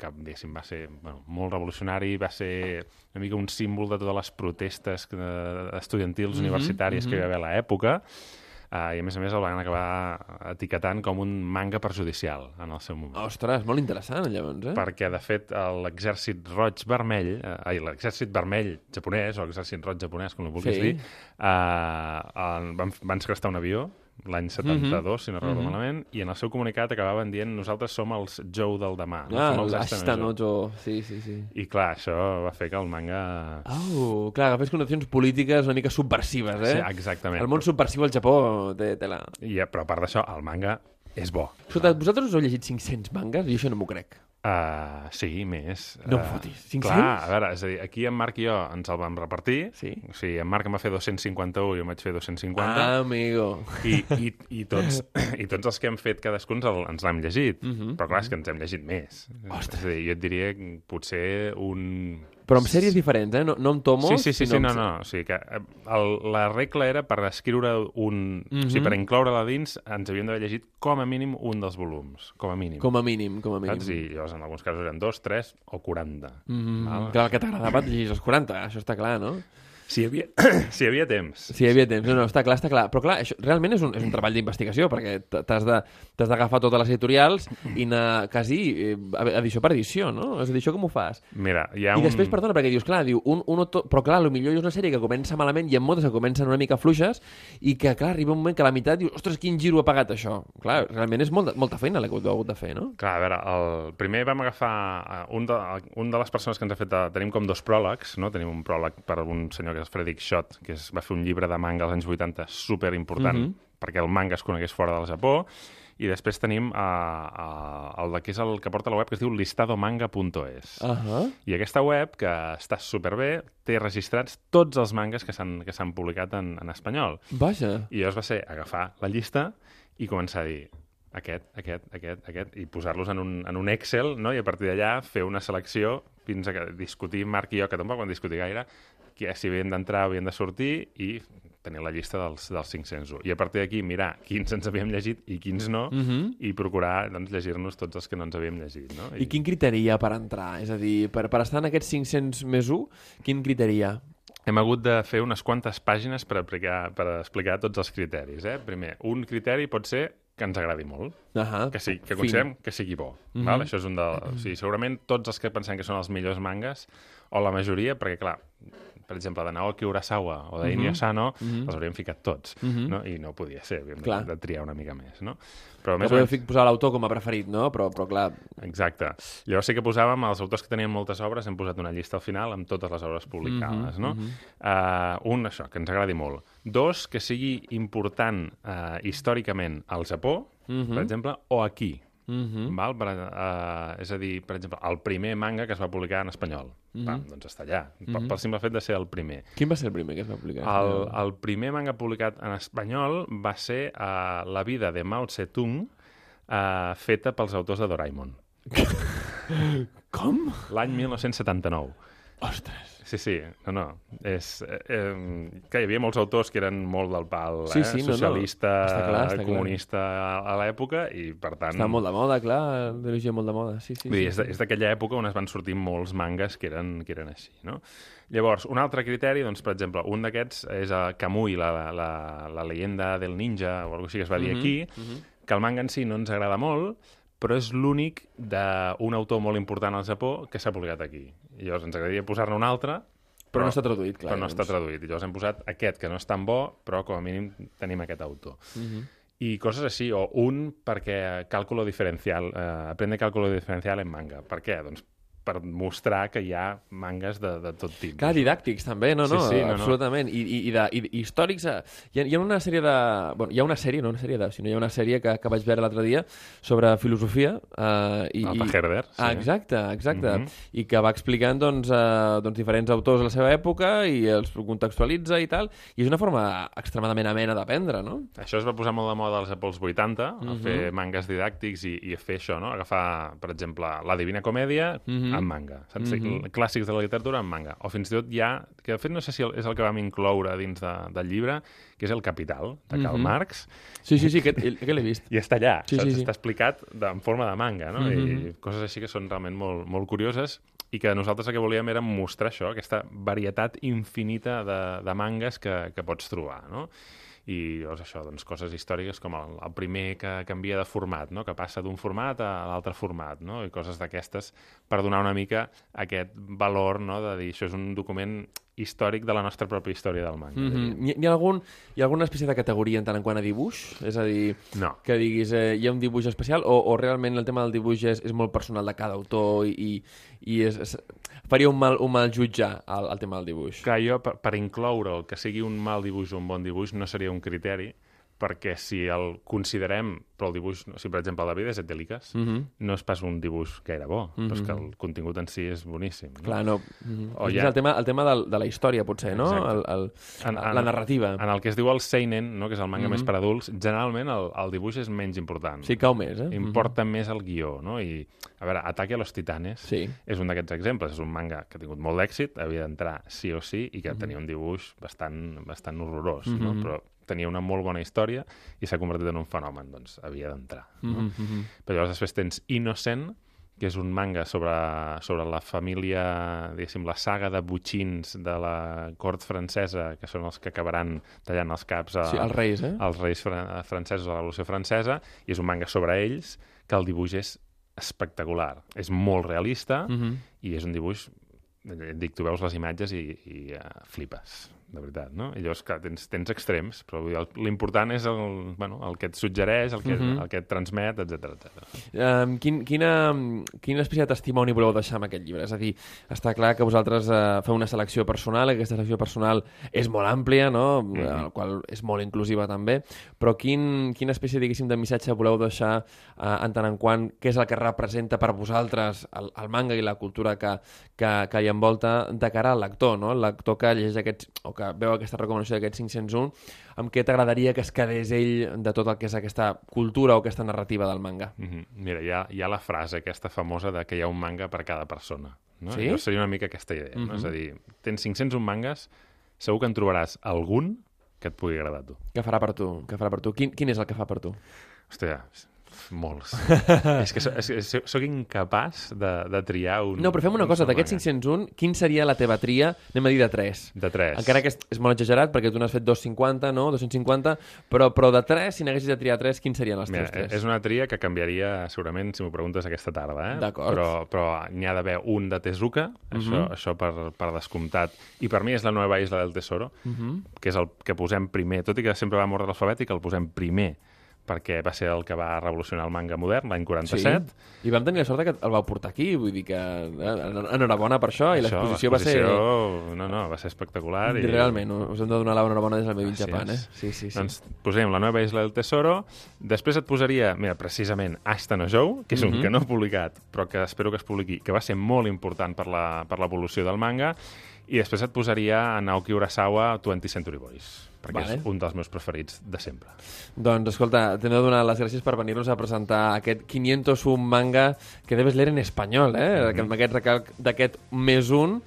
que va ser bueno, molt revolucionari, va ser una mica un símbol de totes les protestes eh, estudiantils Mhm, universitàries que hi mhm. va haver a l'època, eh, i a més a més el van acabar etiquetant com un manga perjudicial en el seu moment. Ostres, molt interessant, llavors, eh? Perquè, de fet, l'exèrcit roig vermell, eh, ai, l'exèrcit vermell japonès, o l'exèrcit roig japonès, com ho vulguis Sí. dir, eh, van, van segrestar un avió l'any 72, si no recordo Mhm. malament, i en el seu comunicat acabaven dient nosaltres som els Joe del demà. no? Ah, som els Ashita no no, Joe." jo. Sí, sí, sí. I clar, això va fer que el manga... Au, clar, agafés connotacions polítiques una mica subversives, eh? Sí, exactament. El món subversiu al Japó té tela. I, eh, però a part d'això, el manga és bo. Escolta, vosaltres us heu llegit 500 mangas? Jo això no m'ho crec. Uh, sí, més. No em Uh, fotis. 500? Clar, a veure, és a dir, aquí en Marc i jo ens el vam repartir. Sí. O sigui, en Marc em va fer 251 i jo em vaig fer 250. Ah, amigo. I, i, i, tots, I tots els que hem fet cadascun ens, el, ens l'hem llegit. Mhm. Però clar, és que ens hem llegit més. Ostres. És a dir, jo et diria que potser un... Però amb sèries diferents, eh? No, no amb tomos, Sí, sí, sí, sí, no, no. O sigui que eh, el, la regla era per escriure un... Mhm. O sigui, per incloure-la dins ens havíem d'haver llegit com a mínim un dels volums. Com a mínim. Com a mínim, com a mínim. Saps? I llavors en alguns casos eren dos, tres o 40. Mm, Val? clar, el que t'agradava et llegis els 40, això està clar, no? Si hi havia, si hi havia temps. Si hi havia temps, no, no, està clar, està clar. Però clar, això realment és un, és un treball d'investigació, perquè t'has de- d'agafar totes les editorials i anar quasi eh, edició per edició, no? És a dir, això com ho fas? Mira, hi ha I un... després, perdona, perquè dius, clar, diu, un, un autor... però clar, millor és una sèrie que comença malament i en moltes que comencen una mica fluixes i que, clar, arriba un moment que a la meitat dius, ostres, quin giro ha pagat això? Clar, realment és molta, molta feina la que heu hagut de fer, no? Clar, a veure, el primer vam agafar eh, un de, un de les persones que ens ha fet... eh, Tenim com dos pròlegs, no? Tenim un pròleg per un senyor que és Frederick Schott, que es va fer un llibre de manga als anys 80 super important Mhm. perquè el manga es conegués fora del Japó, i després tenim uh, uh, el de, que és el que porta la web que es diu listadomanga.es. Uh -huh. I aquesta web, que està superbé, té registrats tots els mangas que s'han que s'han publicat en, en espanyol. Vaja. I llavors va ser agafar la llista i començar a dir aquest, aquest, aquest, aquest, i posar-los en, un, en un Excel, no? i a partir d'allà fer una selecció fins a que discutir Marc i jo, que tampoc vam discutir gaire, que si havien d'entrar o havien de sortir i tenir la llista dels, dels 501. I a partir d'aquí mirar quins ens havíem llegit i quins no, Uh -huh. i procurar doncs, llegir-nos tots els que no ens havíem llegit. No? I quin criteri hi ha per entrar? És a dir, per, per estar en aquests 500 més 1, quin criteri hi ha? Hem hagut de fer unes quantes pàgines per, aplicar, per explicar tots els criteris. Eh? Primer, un criteri pot ser que ens agradi molt, Uh -huh. que, sí, que considerem que sigui bo. Mhm. val? Això és un de... O sigui, segurament tots els que pensem que són els millors mangas, o la majoria, perquè, clar, per exemple, de Naoki Urasawa o de Mhm. Inio Asano, Mhm. els hauríem ficat tots, Mhm. no? i no podia ser, havíem de, Clar. de triar una mica més. No? Però No més o podeu menys... posar l'autor com a preferit, no? Però, però clar, Exacte. Llavors sí que posàvem els autors que tenien moltes obres, hem posat una llista al final amb totes les obres publicades, Mhm, no? mhm. Uh, un, això, que ens agradi molt. Dos, que sigui important uh, històricament al Japó, Mhm. per exemple, o aquí. Mhm. Val? Per, uh, és a dir, per exemple, el primer manga que es va publicar en espanyol. Mhm. Pam, doncs està allà, pel, Mhm. pel simple fet de ser el primer. quin va ser el primer que es va publicar? El, el primer manga publicat en espanyol va ser uh, La vida de Mao Tse-tung, uh, feta pels autors de Doraemon. Com? L'any 1979. Ostres. Sí, sí, no, no. És, eh, eh, que hi havia molts autors que eren molt del pal, Sí, eh? sí, no, no. socialista, Està clar, està clar. comunista a, a l'època, i per tant... Està molt de moda, clar, l'ideologia molt de moda. Sí, sí, Vull dir, sí, és d'aquella època on es van sortir molts mangas que eren, que eren així, no? Llavors, un altre criteri, doncs, per exemple, un d'aquests és a Kamui, la, la, la leyenda del ninja, o alguna cosa així que es va dir Mhm, aquí, que el manga en si no ens agrada molt, però és l'únic d'un autor molt important al Japó que s'ha publicat aquí. I llavors ens agradaria posar-ne un altre, Però no està traduït, clar. però no doncs. està traduït. I llavors hem posat aquest, que no és tan bo, però com a mínim tenim aquest autor. I coses així, o un perquè càlculo diferencial, eh, aprende càlculo diferencial en manga. Per què? Doncs per mostrar que hi ha mangas de, de tot tipus. Clar, didàctics també, no, Sí, no, sí, no, no. absolutament. I, i, i, de, i, i històrics... eh, Hi ha, hi ha una sèrie de... Bueno, hi ha una sèrie, no una sèrie de... Sinó hi ha una sèrie que, que vaig veure l'altre dia sobre filosofia. Eh, i, El i, Pajerder, sí. Ah, exacte, exacte. Mhm. I que va explicant doncs, eh, doncs, diferents autors de la seva època i els contextualitza i tal. I és una forma extremadament amena d'aprendre, no? Això es va posar molt de moda als Apple 80, a Mhm. fer mangas didàctics i, i a fer això, no? Agafar, per exemple, la Divina Comèdia Mhm. en manga. Saps? Clàssics de la literatura en manga. O fins i tot hi ha, que de fet no sé si és el que vam incloure dins de, del llibre, que és El Capital, de Karl Mhm. Marx, Sí, sí, sí, aquest, aquest l'he vist. i està allà, Sí, saps? sí, sí. Està explicat de, en forma de manga, no? Mhm. I coses així que són realment molt, molt curioses i que nosaltres el que volíem era mostrar això, aquesta varietat infinita de, de mangas que, que pots trobar, no? I llavors això, doncs, coses històriques com el, el primer que canvia de format, no? que passa d'un format a l'altre format, no? i coses d'aquestes per donar una mica aquest valor no? de dir això és un document històric de la nostra pròpia història del manga. Mm. -hmm. hi, hi, ha algun, hi ha alguna espècie de categoria en tant en quant a dibuix? És a dir, No. que diguis eh, hi ha un dibuix especial o, o realment el tema del dibuix és, és molt personal de cada autor i, i, és, és, faria un mal, un mal jutjar el, el tema del dibuix? Clar, jo, per, per incloure el que sigui un mal dibuix o un bon dibuix no seria un criteri, perquè si el considerem, però el dibuix, si per exemple el David és etèliques, mm -hmm. no és pas un dibuix gaire bo, mm -hmm. però és que el contingut en si és boníssim. No? Clar, no. Mm -hmm. O és ja- el tema, el tema del, de la història, potser, no? Exacte. El, el, En- en- la narrativa. En el que es diu el seinen, no? que és el manga Mhm. més per adults, generalment el, el dibuix és menys important. Sí, cau més, eh? Importa més el guió, no? I, a veure, Ataque a los Titanes Sí. és un d'aquests exemples. És un manga que ha tingut molt d'èxit, havia d'entrar sí o sí, i que tenia un dibuix bastant, bastant horrorós, no? Però tenia una molt bona història i s'ha convertit en un fenomen, doncs havia d'entrar. No? Mhm, mhm. Però llavors després tens Innocent, que és un manga sobre, sobre la família, diguéssim, la saga de butxins de la cort francesa, que són els que acabaran tallant els caps a, Sí, els reis, eh? als reis fran francesos a la Revolució Francesa, i és un manga sobre ells, que el dibuix és espectacular. És molt realista Mhm. i és un dibuix dic, tu veus les imatges i, i uh, flipes, de veritat, no? I llavors, clar, tens, tens extrems, però l'important és el, bueno, el que et suggereix, el que, Mhm. el que et transmet, etc etc. Um, quin, quina, quina espècie de testimoni voleu deixar amb aquest llibre? És a dir, està clar que vosaltres uh, feu una selecció personal, aquesta selecció personal és molt àmplia, no? Mm -hmm. el qual és molt inclusiva també, però quin, quina espècie, diguéssim, de missatge voleu deixar uh, en tant en quant què és el que representa per vosaltres el, el manga i la cultura que, que, que hi envolta de cara al lector, no? El lector que llegeix aquests, o que veu aquesta recomanació d'aquests 501, amb què t'agradaria que es quedés ell de tot el que és aquesta cultura o aquesta narrativa del manga? Mm -hmm. Mira, hi ha, hi ha la frase aquesta famosa de que hi ha un manga per cada persona. No? Sí? Llavors seria una mica aquesta idea. No? Mhm. És a dir, tens 501 mangas, segur que en trobaràs algun que et pugui agradar a tu. Què farà per tu? Què farà per tu? Quin, quin és el que fa per tu? Hòstia, molts. és que so, és, és, soc incapaç de, de triar un... No, però fem una un cosa, d'aquests manga. 501, quin seria la teva tria? Anem a dir de 3. De tres. Encara que és, és molt exagerat, perquè tu n'has fet 250, no? 250, però, però de 3, si n'haguessis de triar 3, quins serien els teus 3? és una tria que canviaria segurament si m'ho preguntes aquesta tarda, eh? D'acord. Però, però n'hi ha d'haver un de Tezuka, això, Mhm. això per, per descomptat. I per mi és la nova isla del tesoro, Mhm. que és el que posem primer, tot i que sempre va en ordre alfabètic, el posem primer perquè va ser el que va revolucionar el manga modern l'any 47. I vam tenir la sort que el vau portar aquí, vull dir que eh, enhorabona per això, i l'exposició va ser... No, no, va ser espectacular. I... Realment, us hem de donar l'enhorabona des del Gràcies. Japan, eh? Sí, sí, sí. Doncs posem la nova isla del tesoro, després et posaria, mira, precisament Asta no Jou, que és un Mhm. que no he publicat, però que espero que es publiqui, que va ser molt important per l'evolució del manga, i després et posaria a Naoki Urasawa 20 Century Boys. Perquè Vale. és un dels meus preferits de sempre. Doncs, escolta, t'he de donar les gràcies per venir-nos a presentar aquest 501 manga que debes leer en espanyol, eh? Mm -hmm. Amb aquest recalc d'aquest més un,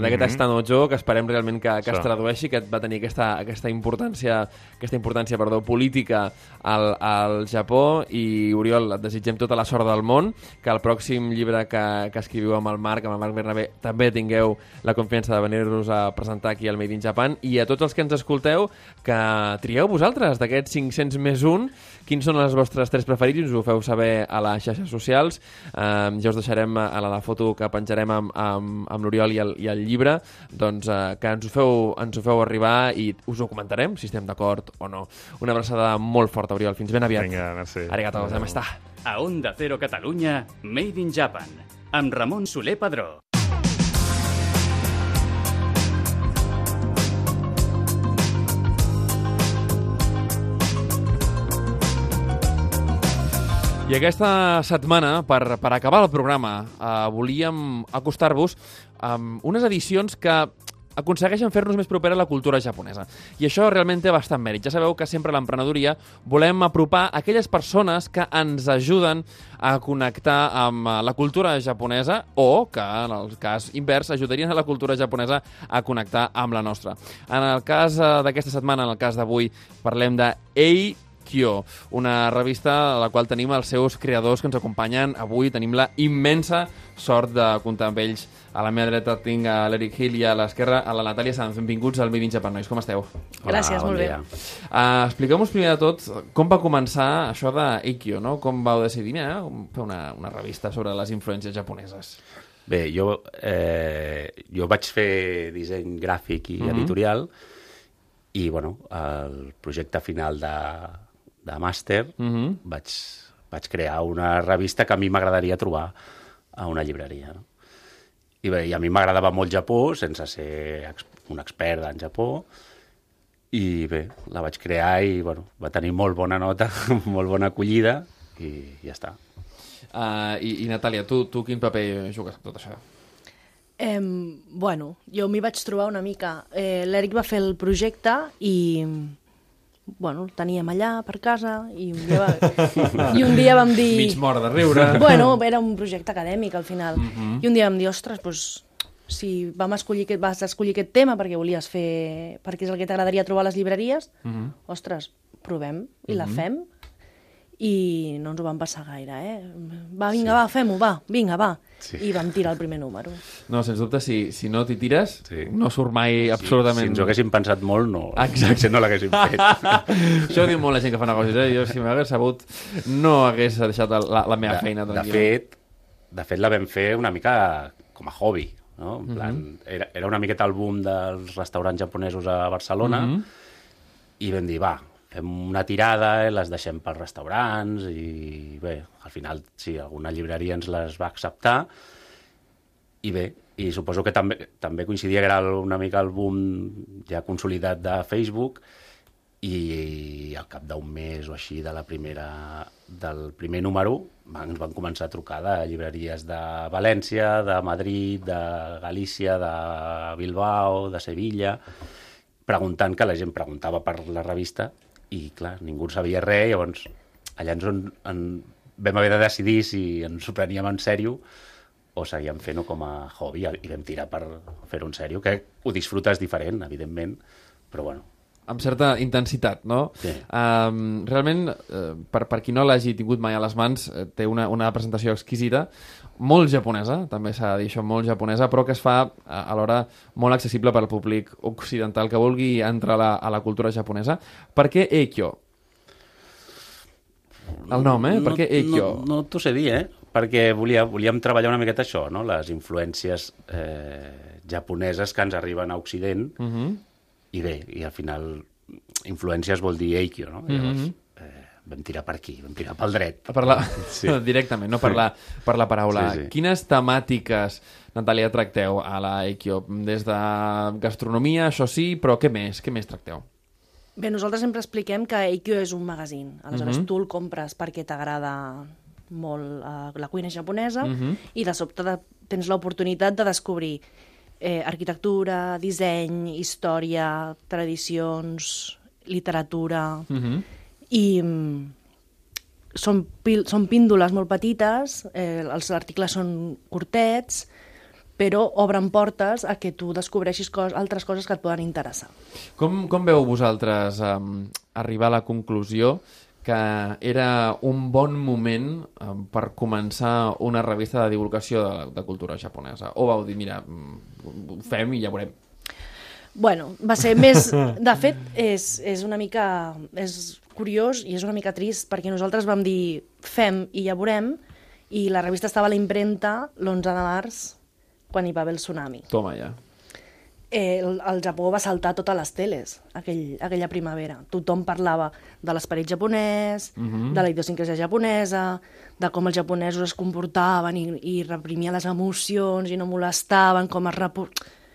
d'aquest mm -hmm. Estanojo, que esperem realment que, que es Això. tradueixi, que va tenir aquesta, aquesta importància, aquesta importància perdó, política al, al Japó. I, Oriol, et desitgem tota la sort del món, que el pròxim llibre que, que escriviu amb el Marc, amb el Marc Bernabé, també tingueu la confiança de venir-nos a presentar aquí al Made in Japan. I a tots els que ens escolteu, que trieu vosaltres d'aquests 500 més un, quins són els vostres tres preferits, i ens ho feu saber a les xarxes socials. Um, ja us deixarem a la, la foto que penjarem amb, amb, amb l'Oriol i, el, i el llibre, doncs uh, que ens ho, feu, ens ho feu arribar i us ho comentarem, si estem d'acord o no. Una abraçada molt forta, Oriol. Fins ben aviat. Vinga, merci. Arigato, Adéu. està. A Onda Cero Catalunya, Made in Japan, amb Ramon Soler Padró. I aquesta setmana, per, per acabar el programa, eh, volíem acostar-vos amb unes edicions que aconsegueixen fer-nos més propera a la cultura japonesa. I això realment té bastant mèrit. Ja sabeu que sempre a l'emprenedoria volem apropar aquelles persones que ens ajuden a connectar amb la cultura japonesa o que, en el cas invers, ajudarien a la cultura japonesa a connectar amb la nostra. En el cas eh, d'aquesta setmana, en el cas d'avui, parlem de Ei Kyo, una revista a la qual tenim els seus creadors que ens acompanyen. Avui tenim la immensa sort de comptar amb ells. A la meva dreta tinc a l'Eric Hill i a l'esquerra a la Natàlia Sanz. Benvinguts al in Japan, nois. Com esteu? Gràcies, bon molt bé. dia. Uh, Expliqueu-nos primer de tot com va començar això de Eikyo, no? Com vau decidir mira, fer una, una revista sobre les influències japoneses? Bé, jo, eh, jo vaig fer disseny gràfic i Mhm. editorial i, bueno, el projecte final de, de màster Mhm. vaig, vaig crear una revista que a mi m'agradaria trobar a una llibreria. No? I bé, i a mi m'agradava molt Japó, sense ser ex un expert en Japó, i bé, la vaig crear i bueno, va tenir molt bona nota, molt bona acollida, i ja està. Uh, i, I Natàlia, tu, tu quin paper jugues amb tot això? Eh, bueno, jo m'hi vaig trobar una mica. Eh, L'Eric va fer el projecte i bueno, el teníem allà per casa i un dia, va... I un dia vam dir... Mig mort de riure. Bueno, era un projecte acadèmic al final. I un dia vam dir, ostres, doncs, si vam escollir aquest, vas escollir aquest tema perquè volies fer... perquè és el que t'agradaria trobar a les llibreries, ostres, provem i la fem i no ens ho vam passar gaire, eh? Va, vinga, va, fem-ho, va, vinga, va. Sí. I vam tirar el primer número. No, sens dubte, si, si no t'hi tires, Sí. no surt mai absolutament... Si ens ho haguéssim pensat molt, no, Exacte. no l'haguéssim fet. Això ho diu molt la gent que fa negocis, eh? Jo, si m'hagués sabut, no hagués deixat la, la meva de, feina de tranquil·la. fet, de fet, la vam fer una mica com a hobby, no? En plan, Mhm. era, era una miqueta el boom dels restaurants japonesos a Barcelona Mhm. i vam dir, va, fem una tirada, eh, les deixem pels restaurants i bé, al final, sí, alguna llibreria ens les va acceptar i bé, i suposo que també, també coincidia que era una mica el boom ja consolidat de Facebook i al cap d'un mes o així de la primera, del primer número ens van començar a trucar de llibreries de València, de Madrid, de Galícia, de Bilbao, de Sevilla, preguntant que la gent preguntava per la revista i, clar, ningú sabia res, llavors allà ens en, en, vam haver de decidir si ens ho preníem en sèrio o seguíem fent-ho com a hobby i vam tirar per fer-ho en sèrio, que ho disfrutes diferent, evidentment, però bueno, amb certa intensitat, no? Sí. Um, realment, uh, per, per qui no l'hagi tingut mai a les mans, eh, té una, una presentació exquisita, molt japonesa, també s'ha de dir això, molt japonesa, però que es fa a- alhora molt accessible per al públic occidental que vulgui entrar a la, a la cultura japonesa. Per què Eikyo? El nom, eh? Per què Eikyo? No, no t'ho sé dir, eh? Perquè volia, volíem treballar una miqueta això, no? Les influències eh, japoneses que ens arriben a Occident Uh -huh. i bé, i al final influències vol dir eikyo, no? Llavors, Mhm. eh, vam tirar per aquí, vam tirar pel dret. Per la... Sí. Directament, no per la, per la paraula. Sí, sí. Quines temàtiques, Natàlia, tracteu a la Eikyo? Des de gastronomia, això sí, però què més? Què més tracteu? Bé, nosaltres sempre expliquem que Eikyo és un magazín. Aleshores, Mhm. tu el compres perquè t'agrada molt eh, la cuina japonesa Mhm. i de sobte de, tens l'oportunitat de descobrir eh, arquitectura, disseny, història, tradicions literatura, Uh -huh. I mm, són, pil, són píndoles molt petites, eh, els articles són curtets, però obren portes a que tu descobreixis cos, altres coses que et poden interessar. Com, com veu vosaltres um, arribar a la conclusió que era un bon moment um, per començar una revista de divulgació de, de cultura japonesa? O vau dir, mira, mm, ho fem i ja veurem. Bueno, va ser més... De fet, és, és una mica... És curiós i és una mica trist perquè nosaltres vam dir fem i ja veurem i la revista estava a la impremta l'11 de març quan hi va haver el tsunami. Toma ja. Eh, el, el Japó va saltar totes les teles aquell, aquella primavera. Tothom parlava de l'esperit japonès, uh -huh. de la idiosincrasia japonesa, de com els japonesos es comportaven i, i reprimien les emocions i no molestaven, com es repor...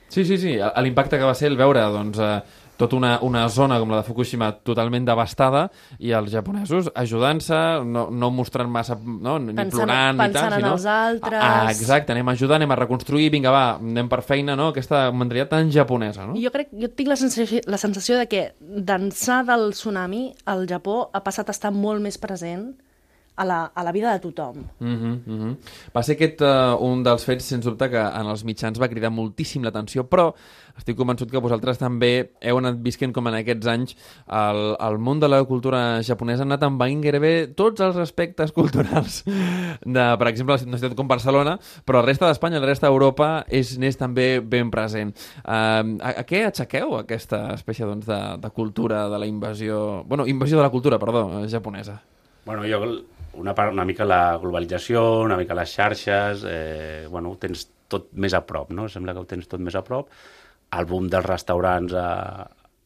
Sí, sí, sí. L'impacte que va ser el veure doncs, eh, tota una, una zona com la de Fukushima totalment devastada i els japonesos ajudant-se, no, no mostrant massa, no, ni Pensant- plorant ni tal, en sinó... els altres. Ah, exacte, anem a ajudar, anem a reconstruir, vinga, va, anem per feina, no? Aquesta mentalitat tan japonesa, no? Jo crec, jo tinc la sensació, la sensació de que d'ençà del tsunami el Japó ha passat a estar molt més present a la, a la vida de tothom. Mm -hmm, mm -hmm. Va ser aquest uh, un dels fets, sens dubte, que en els mitjans va cridar moltíssim l'atenció, però estic convençut que vosaltres també heu anat visquent com en aquests anys el, el món de la cultura japonesa ha anat envaint gairebé tots els aspectes culturals de, per exemple, una ciutat com Barcelona, però la resta d'Espanya, la resta d'Europa és n'és també ben present. Uh, a, a què aixequeu aquesta espècie doncs, de, de cultura de la invasió... Bueno, invasió de la cultura, perdó, eh, japonesa. Bueno, jo una, part, una mica la globalització, una mica les xarxes, eh, bueno, ho tens tot més a prop, no? Sembla que ho tens tot més a prop. El boom dels restaurants, a,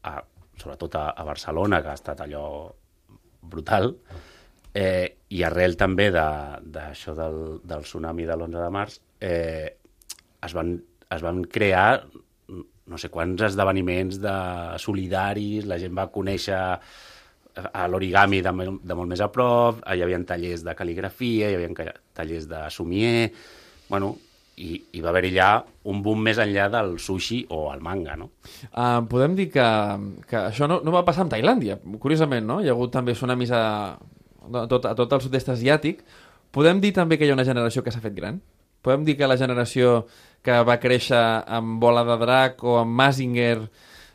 a, sobretot a, a Barcelona, que ha estat allò brutal, eh, i arrel també de- d'això de, del, del tsunami de l'11 de març, eh, es, van, es van crear no sé quants esdeveniments de solidaris, la gent va conèixer a l'origami de, de molt més a prop, hi havia tallers de cal·ligrafia, hi havia tallers de somier, bueno, i, i va haver-hi allà un boom més enllà del sushi o el manga, no? Uh, podem dir que, que això no, no va passar amb Tailàndia, curiosament, no? Hi ha hagut també tsunamis a, a, tot, a tot el sud-est asiàtic. Podem dir també que hi ha una generació que s'ha fet gran? Podem dir que la generació que va créixer amb Bola de Drac o amb Mazinger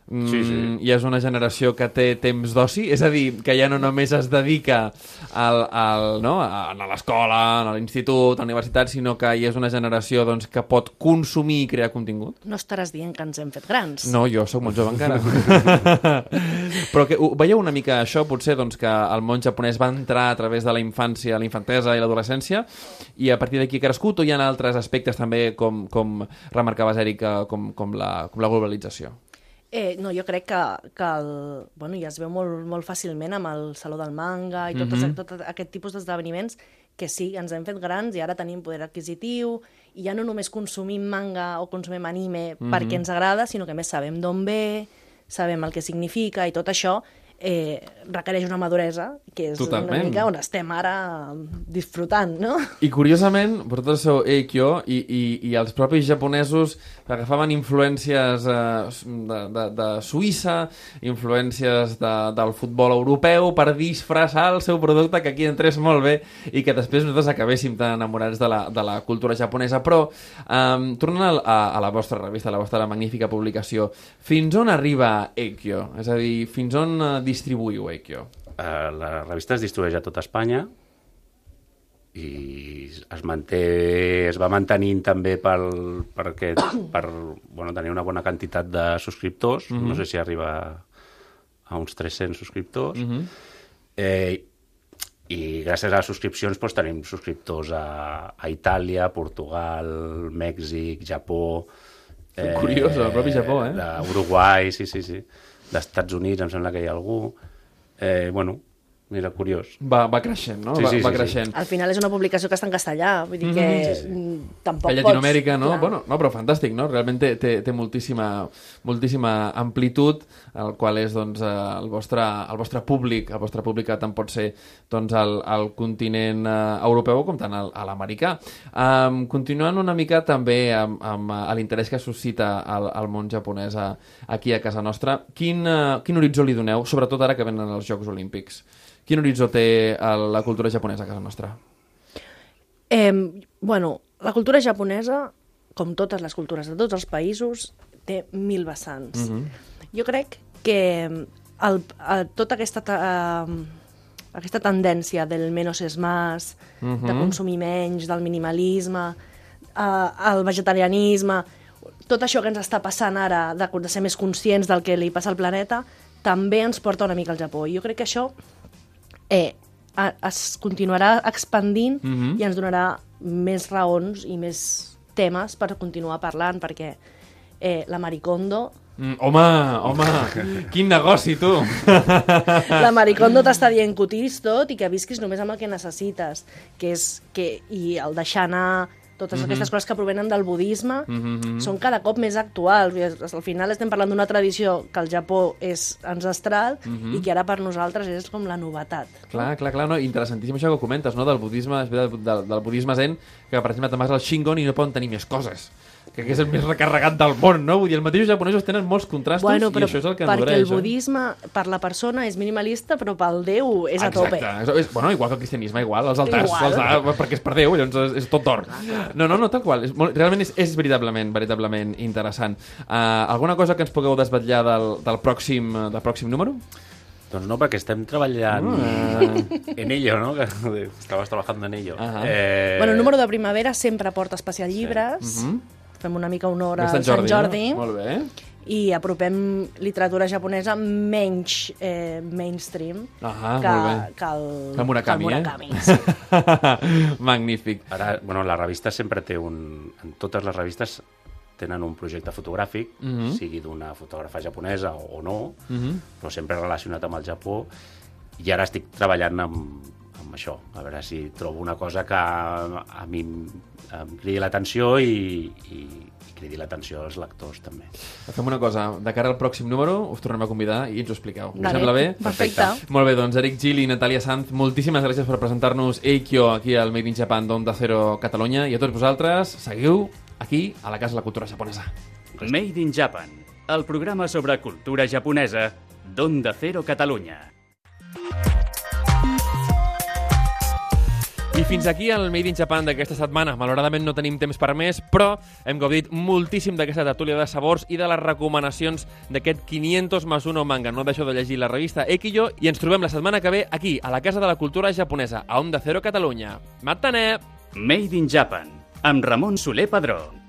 mm, Sí, sí. i és una generació que té temps d'oci? És a dir, que ja no només es dedica al, al, no? a, a l'escola, a l'institut, a la universitat, sinó que hi és una generació doncs, que pot consumir i crear contingut? No estaràs dient que ens hem fet grans. No, jo sóc molt jove encara. Però que ho, veieu una mica això, potser, doncs, que el món japonès va entrar a través de la infància, la infantesa i l'adolescència, i a partir d'aquí ha crescut, o hi ha altres aspectes també, com, com remarcaves, Èrica, com, com, la, com la globalització? Eh, no, jo crec que, que el, bueno, ja es veu molt, molt fàcilment amb el Saló del Manga i tot, Mhm. mm tot aquest tipus d'esdeveniments que sí, ens hem fet grans i ara tenim poder adquisitiu i ja no només consumim manga o consumim anime Mhm. perquè ens agrada, sinó que més sabem d'on ve, sabem el que significa i tot això eh, requereix una maduresa que és Totalment. una mica on estem ara disfrutant, no? I curiosament, vosaltres sou Eikyo i, i, i els propis japonesos agafaven influències eh, de, de, de Suïssa, influències de, del futbol europeu per disfressar el seu producte que aquí entrés molt bé i que després nosaltres acabéssim tan enamorats de la, de la cultura japonesa. Però, eh, tornant a, a la vostra revista, a la vostra magnífica publicació, fins on arriba Eikyo? És a dir, fins on eh, distribuïu Eikyo? Eh, la revista es distribueix a tota Espanya i es manté, es va mantenint també pel, perquè, per bueno, tenir una bona quantitat de subscriptors, mm -hmm. no sé si arriba a uns 300 subscriptors, mm -hmm. eh, i gràcies a les subscripcions doncs, tenim subscriptors a, a Itàlia, Portugal, Mèxic, Japó... Curiós, el propi Japó, eh? D'Uruguai, sí, sí, sí. D'Estats Units, em sembla que hi ha algú. Eh, bueno, Mira, curiós. Va, va creixent, no? Sí, va, sí, va sí, sí. creixent. Al final és una publicació que està en castellà, vull dir que mm, tampoc a pots... Llatinoamèrica, no? clar. Bueno, no, però fantàstic, no? Realment té, té, té moltíssima, moltíssima amplitud, el qual és doncs, eh, el, vostre, el vostre públic, el vostre públic que tant pot ser doncs, el, el continent eh, europeu com tant el- a l'americà. Um, continuant una mica també amb, amb eh, l'interès que suscita el, el món japonès a, aquí a casa nostra, quin, uh, quin horitzó li doneu, sobretot ara que venen els Jocs Olímpics? Quin horitzó té el, la cultura japonesa a casa nostra? Eh, bueno, la cultura japonesa, com totes les cultures de tots els països, té mil vessants. Jo crec que el, el, tota aquesta, ta- eh, aquesta tendència del menos és más, de consumir menys, del minimalisme, eh, el vegetarianisme, tot això que ens està passant ara, de, de ser més conscients del que li passa al planeta, també ens porta una mica al Japó. I jo crec que això eh, a- es continuarà expandint i ens donarà més raons i més temes per continuar parlant, perquè eh, la Maricondo... Mm, home, home, quin negoci, tu! La Maricondo t'està dient que ho tiris tot i que visquis només amb el que necessites, que és que, i el deixar anar totes aquestes coses que provenen del budisme són cada cop més actuals. Al final estem parlant d'una tradició que al Japó és ancestral i que ara per nosaltres és com la novetat. Clar, clar, clar, no? interessantíssim això que comentes, no? del budisme, veritat, del, del budisme zen, que per exemple te'n vas al Shingon i no poden tenir més coses, que és el més recarregat del món, no? Vull dir, els mateixos japonesos tenen molts contrastos Bueno, però i això és el que perquè nodreix. el budisme per la persona és minimalista, però pel Déu és a tope. Exacte. És, bueno, igual que el cristianisme, igual, els altars, Igual. els altars perquè és per Déu, llavors és, és tot d'or. No, no, no, tal qual. És molt, realment és, és veritablement, veritablement interessant. Uh, alguna cosa que ens pugueu desvetllar del, del, pròxim, eh, del pròxim número? Doncs no, perquè estem treballant en ello, no? Estaves trabajando en ello. Ahà. Eh, Bueno, el número de primavera sempre porta especial llibres, fem una mica honor És al Sant Jordi, No? Molt bé. i apropem literatura japonesa menys eh, mainstream Ahà, que, molt bé. que el, Que el Murakami, que el Murakami eh? sí. Magnífic. Ara, bueno, la revista sempre té un... En totes les revistes tenen un projecte fotogràfic, Mhm. sigui d'una fotògrafa japonesa o, no, Mhm. però sempre relacionat amb el Japó. I ara estic treballant amb, amb això, a veure si trobo una cosa que a, mi em, cridi l'atenció i, i, i cridi l'atenció als lectors també. Fem una cosa, de cara al pròxim número us tornem a convidar i ens ho expliqueu. Us Vale, sembla bé? Perfecte. Molt bé, doncs Eric Gil i Natàlia Sanz, moltíssimes gràcies per presentar-nos Eikyo aquí al Made in Japan d'Onda Cero Catalunya i a tots vosaltres, seguiu aquí a la Casa de la Cultura Japonesa. Made in Japan, el programa sobre cultura japonesa d'Onda Cero Catalunya. I fins aquí el Made in Japan d'aquesta setmana. Malauradament no tenim temps per més, però hem gaudit moltíssim d'aquesta tertúlia de sabors i de les recomanacions d'aquest 500 más 1 manga. No deixeu de llegir la revista Ekiyo i ens trobem la setmana que ve aquí, a la Casa de la Cultura Japonesa, a Onda Cero Catalunya. Matane! Made in Japan, amb Ramon Soler Padró.